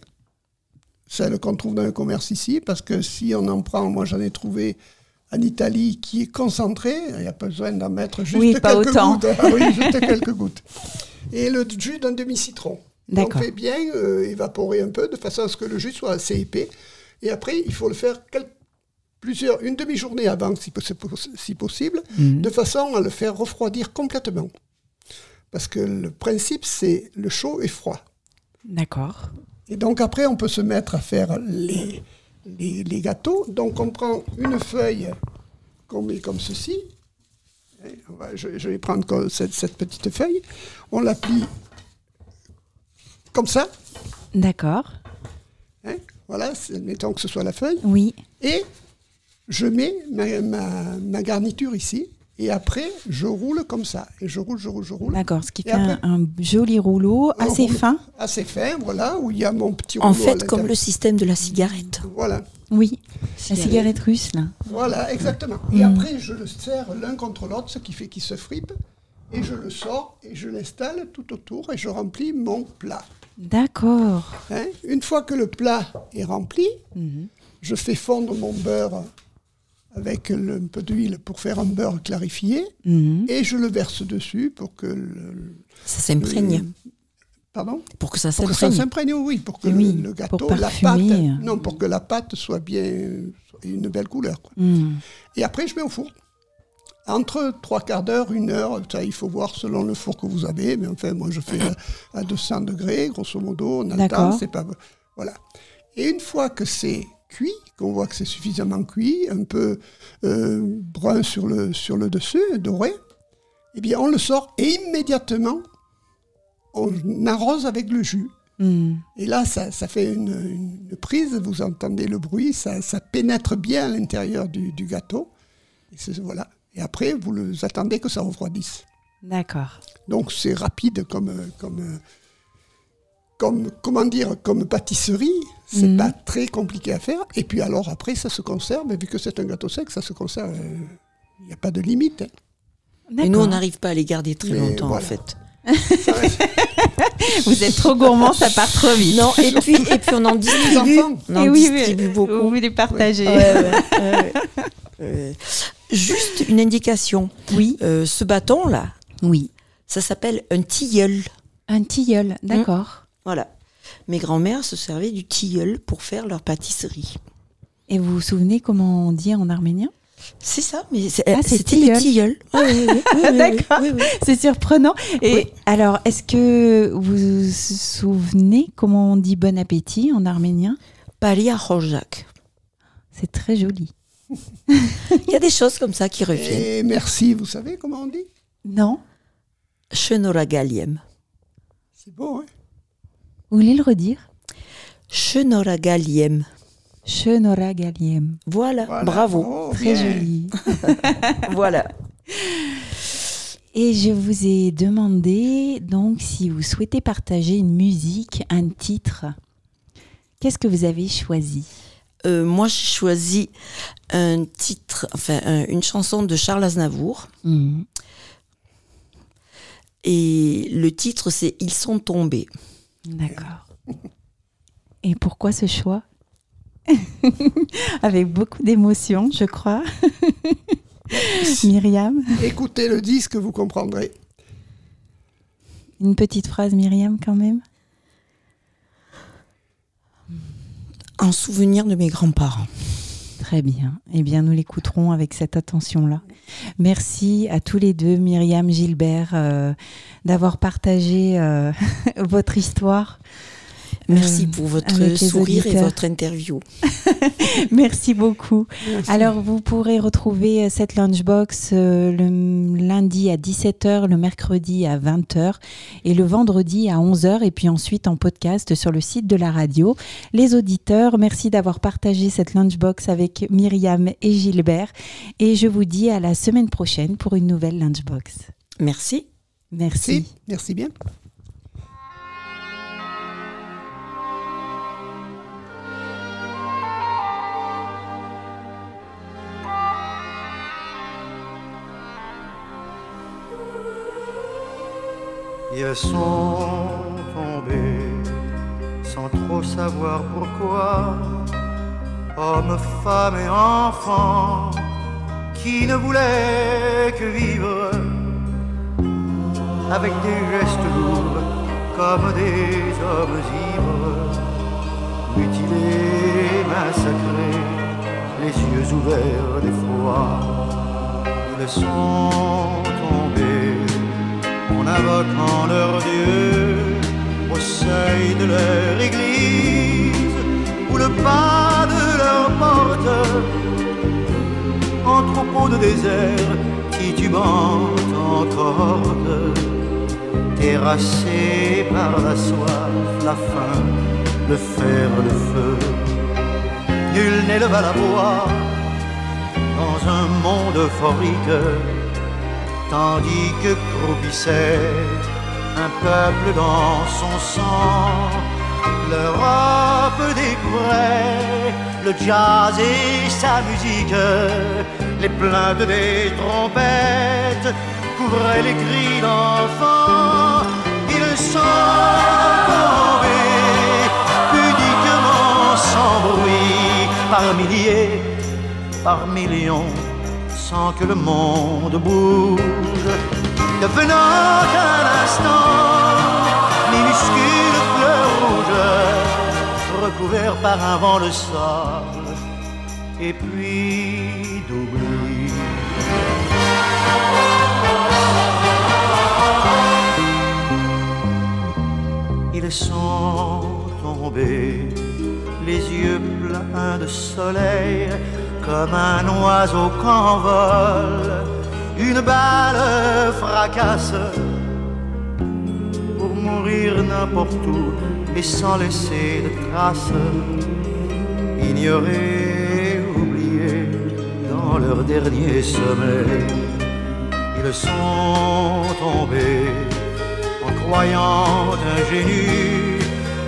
celles qu'on trouve dans le commerce ici, parce que si on en prend, moi j'en ai trouvé en Italie qui est concentré, il n'y a pas besoin d'en mettre juste Oui, pas quelques autant. gouttes. Ah oui, juste quelques gouttes. Et le jus d'un demi-citron. On fait bien euh, évaporer un peu de façon à ce que le jus soit assez épais. Et après, il faut le faire plusieurs, une demi-journée avant, si possible, Mhm. de façon à le faire refroidir complètement. Parce que le principe, c'est le chaud et froid. D'accord. Et donc après, on peut se mettre à faire les, les, les gâteaux. Donc on prend une feuille qu'on met comme ceci. Va- je, je vais prendre comme cette, cette petite feuille. On la plie comme ça. D'accord. hein. Voilà, mettons que ce soit la feuille. Oui. Et je mets ma, ma- ma garniture ici. Et après, je roule comme ça. Et je roule, je roule, je roule. D'accord. Ce qui Et fait un, après- un joli rouleau Un assez rouleau fin. Assez fin, voilà, où il y a mon petit rouleau. En à fait, comme le système de la cigarette. Voilà. Oui. La cigarette russe, là. Voilà, exactement. Et après, je le serre l'un contre l'autre, ce qui fait qu'il se fripe. Et je le sors et je l'installe tout autour et je remplis mon plat. D'accord. hein. Une fois que le plat est rempli, je fais fondre mon beurre avec le- un peu d'huile pour faire un beurre clarifié Mhm. et je le verse dessus pour que le, Ça s'imprègne. pardon? Pour que ça s'imprègne. oui pour que Oui, le, gâteau la pâte non pour que la pâte soit bien soit une belle couleur quoi. Mhm. Et après, je mets au four. Entre trois quarts d'heure, une heure, ça, il faut voir selon le four que vous avez. Mais enfin, moi, je fais à, à 200 degrés, grosso modo. On a le D'accord. temps, c'est pas... Voilà. Et une fois que c'est cuit, qu'on voit que c'est suffisamment cuit, un peu euh, brun sur le, sur le dessus, doré, eh bien, on le sort et immédiatement, on arrose avec le jus. Mhm. Et là, ça, ça fait une, une prise, vous entendez le bruit, ça, ça pénètre bien à l'intérieur du, du gâteau. Et, c'est- voilà. et après, vous le- attendez que ça refroidisse. D'accord. Donc c'est rapide comme, comme, comme, comment dire, comme pâtisserie. C'est Mhm. pas très compliqué à faire. Et puis alors après, ça se conserve. Et vu que c'est un gâteau sec, ça se conserve. euh, Il n'y a pas de limite. hein. Et nous, on n'arrive pas à les garder très Mais longtemps, voilà. en fait. Vous êtes trop gourmand, ça part trop vite. Non, et puis, et puis on en distribue. enfants. On en oui, oui, distribue beaucoup. Vous les partagez. Ouais, ouais, ouais, ouais. Euh, juste une indication. Oui. Euh, ce bâton-là, Oui. ça s'appelle un tilleul. Un tilleul, d'accord. Voilà. Mes grands-mères se servaient du tilleul pour faire leur pâtisserie. Et vous vous souvenez comment on dit en arménien? C'est ça, mais c'est- Ah, les tilleul. Oui, oui, oui, D'accord. C'est surprenant. Et Oui. alors, est-ce que vous vous souvenez comment on dit bon appétit en arménien? Palia Rojak. C'est très joli. Il y a des choses comme ça qui reviennent. Et merci, vous savez comment on dit? Non Chenoragaliem. C'est beau, hein? Vous voulez le redire? Chenora Galiem. Chenora Galiem. Voilà, Voilà, bravo. bravo, Très bien. joli. Voilà. Et je vous ai demandé donc si vous souhaitez partager une musique, un titre. Qu'est-ce que vous avez choisi? Euh, moi, j'ai choisi un titre, enfin, un- une chanson de Charles Aznavour. Mhm. Et le titre, c'est Ils sont tombés. D'accord. Et pourquoi ce choix? Avec beaucoup d'émotion, je crois. Myriam, Écoutez le disque, vous comprendrez. une petite phrase, Myriam, quand même? En souvenir de mes grands-parents. Très bien. Eh bien, nous l'écouterons avec cette attention-là. Merci à tous les deux, Myriam, Gilbert, euh, d'avoir partagé euh, votre histoire. Merci Euh, pour votre sourire et votre interview. Merci beaucoup. Merci. Alors, vous pourrez retrouver euh, cette lunchbox euh, le lundi à 17h, le mercredi à 20h et le vendredi à 11h et puis ensuite en podcast sur le site de la radio. Les auditeurs, merci d'avoir partagé cette lunchbox avec Myriam et Gilbert et je vous dis à la semaine prochaine pour une nouvelle lunchbox. Merci. Merci. Merci, merci bien. Ils sont tombés sans trop savoir pourquoi. Hommes, femmes et enfants qui ne voulaient que vivre avec des gestes lourds comme des hommes ivres, mutilés, massacrés, les yeux ouverts d'effroi. Ils sont tombés en invoquant leur Dieu au seuil de leur église ou le pas de leur porte en troupeau de désert titubant encore terrassé par la soif, la faim, le fer, le feu. Nul n'éleva la voix dans un monde euphorique tandis que croupissait un peuple dans son sang. L'Europe découvrait le jazz et sa musique, les plaintes des trompettes couvraient les cris d'enfants. Ils sont tombés pudiquement sans bruit par milliers, par millions sans que le monde bouge, devenant un instant minuscule fleur rouge, recouvert par un vent de sable et puis d'oubli. Ils sont tombés, les yeux pleins de soleil, comme un oiseau qu'envole. Une balle fracasse. Pour mourir n'importe où et sans laisser de traces, ignorés, oubliés dans leur dernier sommeil. Ils sont tombés en croyant ingénus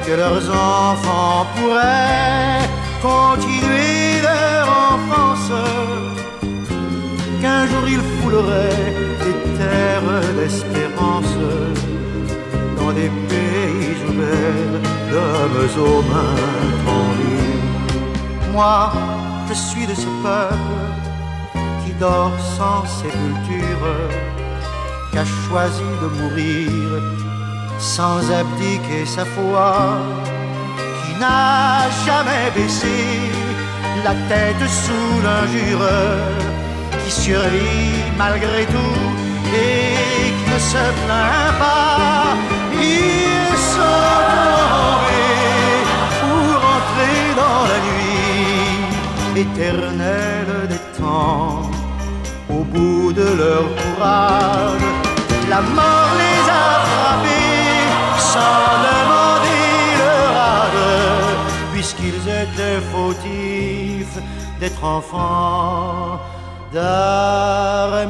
que leurs enfants pourraient continuer leur enfance, qu'un jour ils fouleraient des terres d'espérance dans des pays ouverts d'hommes aux mains tendues. Moi, je suis de ce peuple qui dort sans sépulture, qui a choisi de mourir sans abdiquer sa foi, qui n'a jamais baissé la tête sous l'injure, qui survit malgré tout et qui ne se plaint pas. Ils sont tombés pour entrer dans la nuit éternelle des temps au bout de leur courage. La mort les a frappés puisqu'ils étaient fautifs d'être enfants d'Arménie.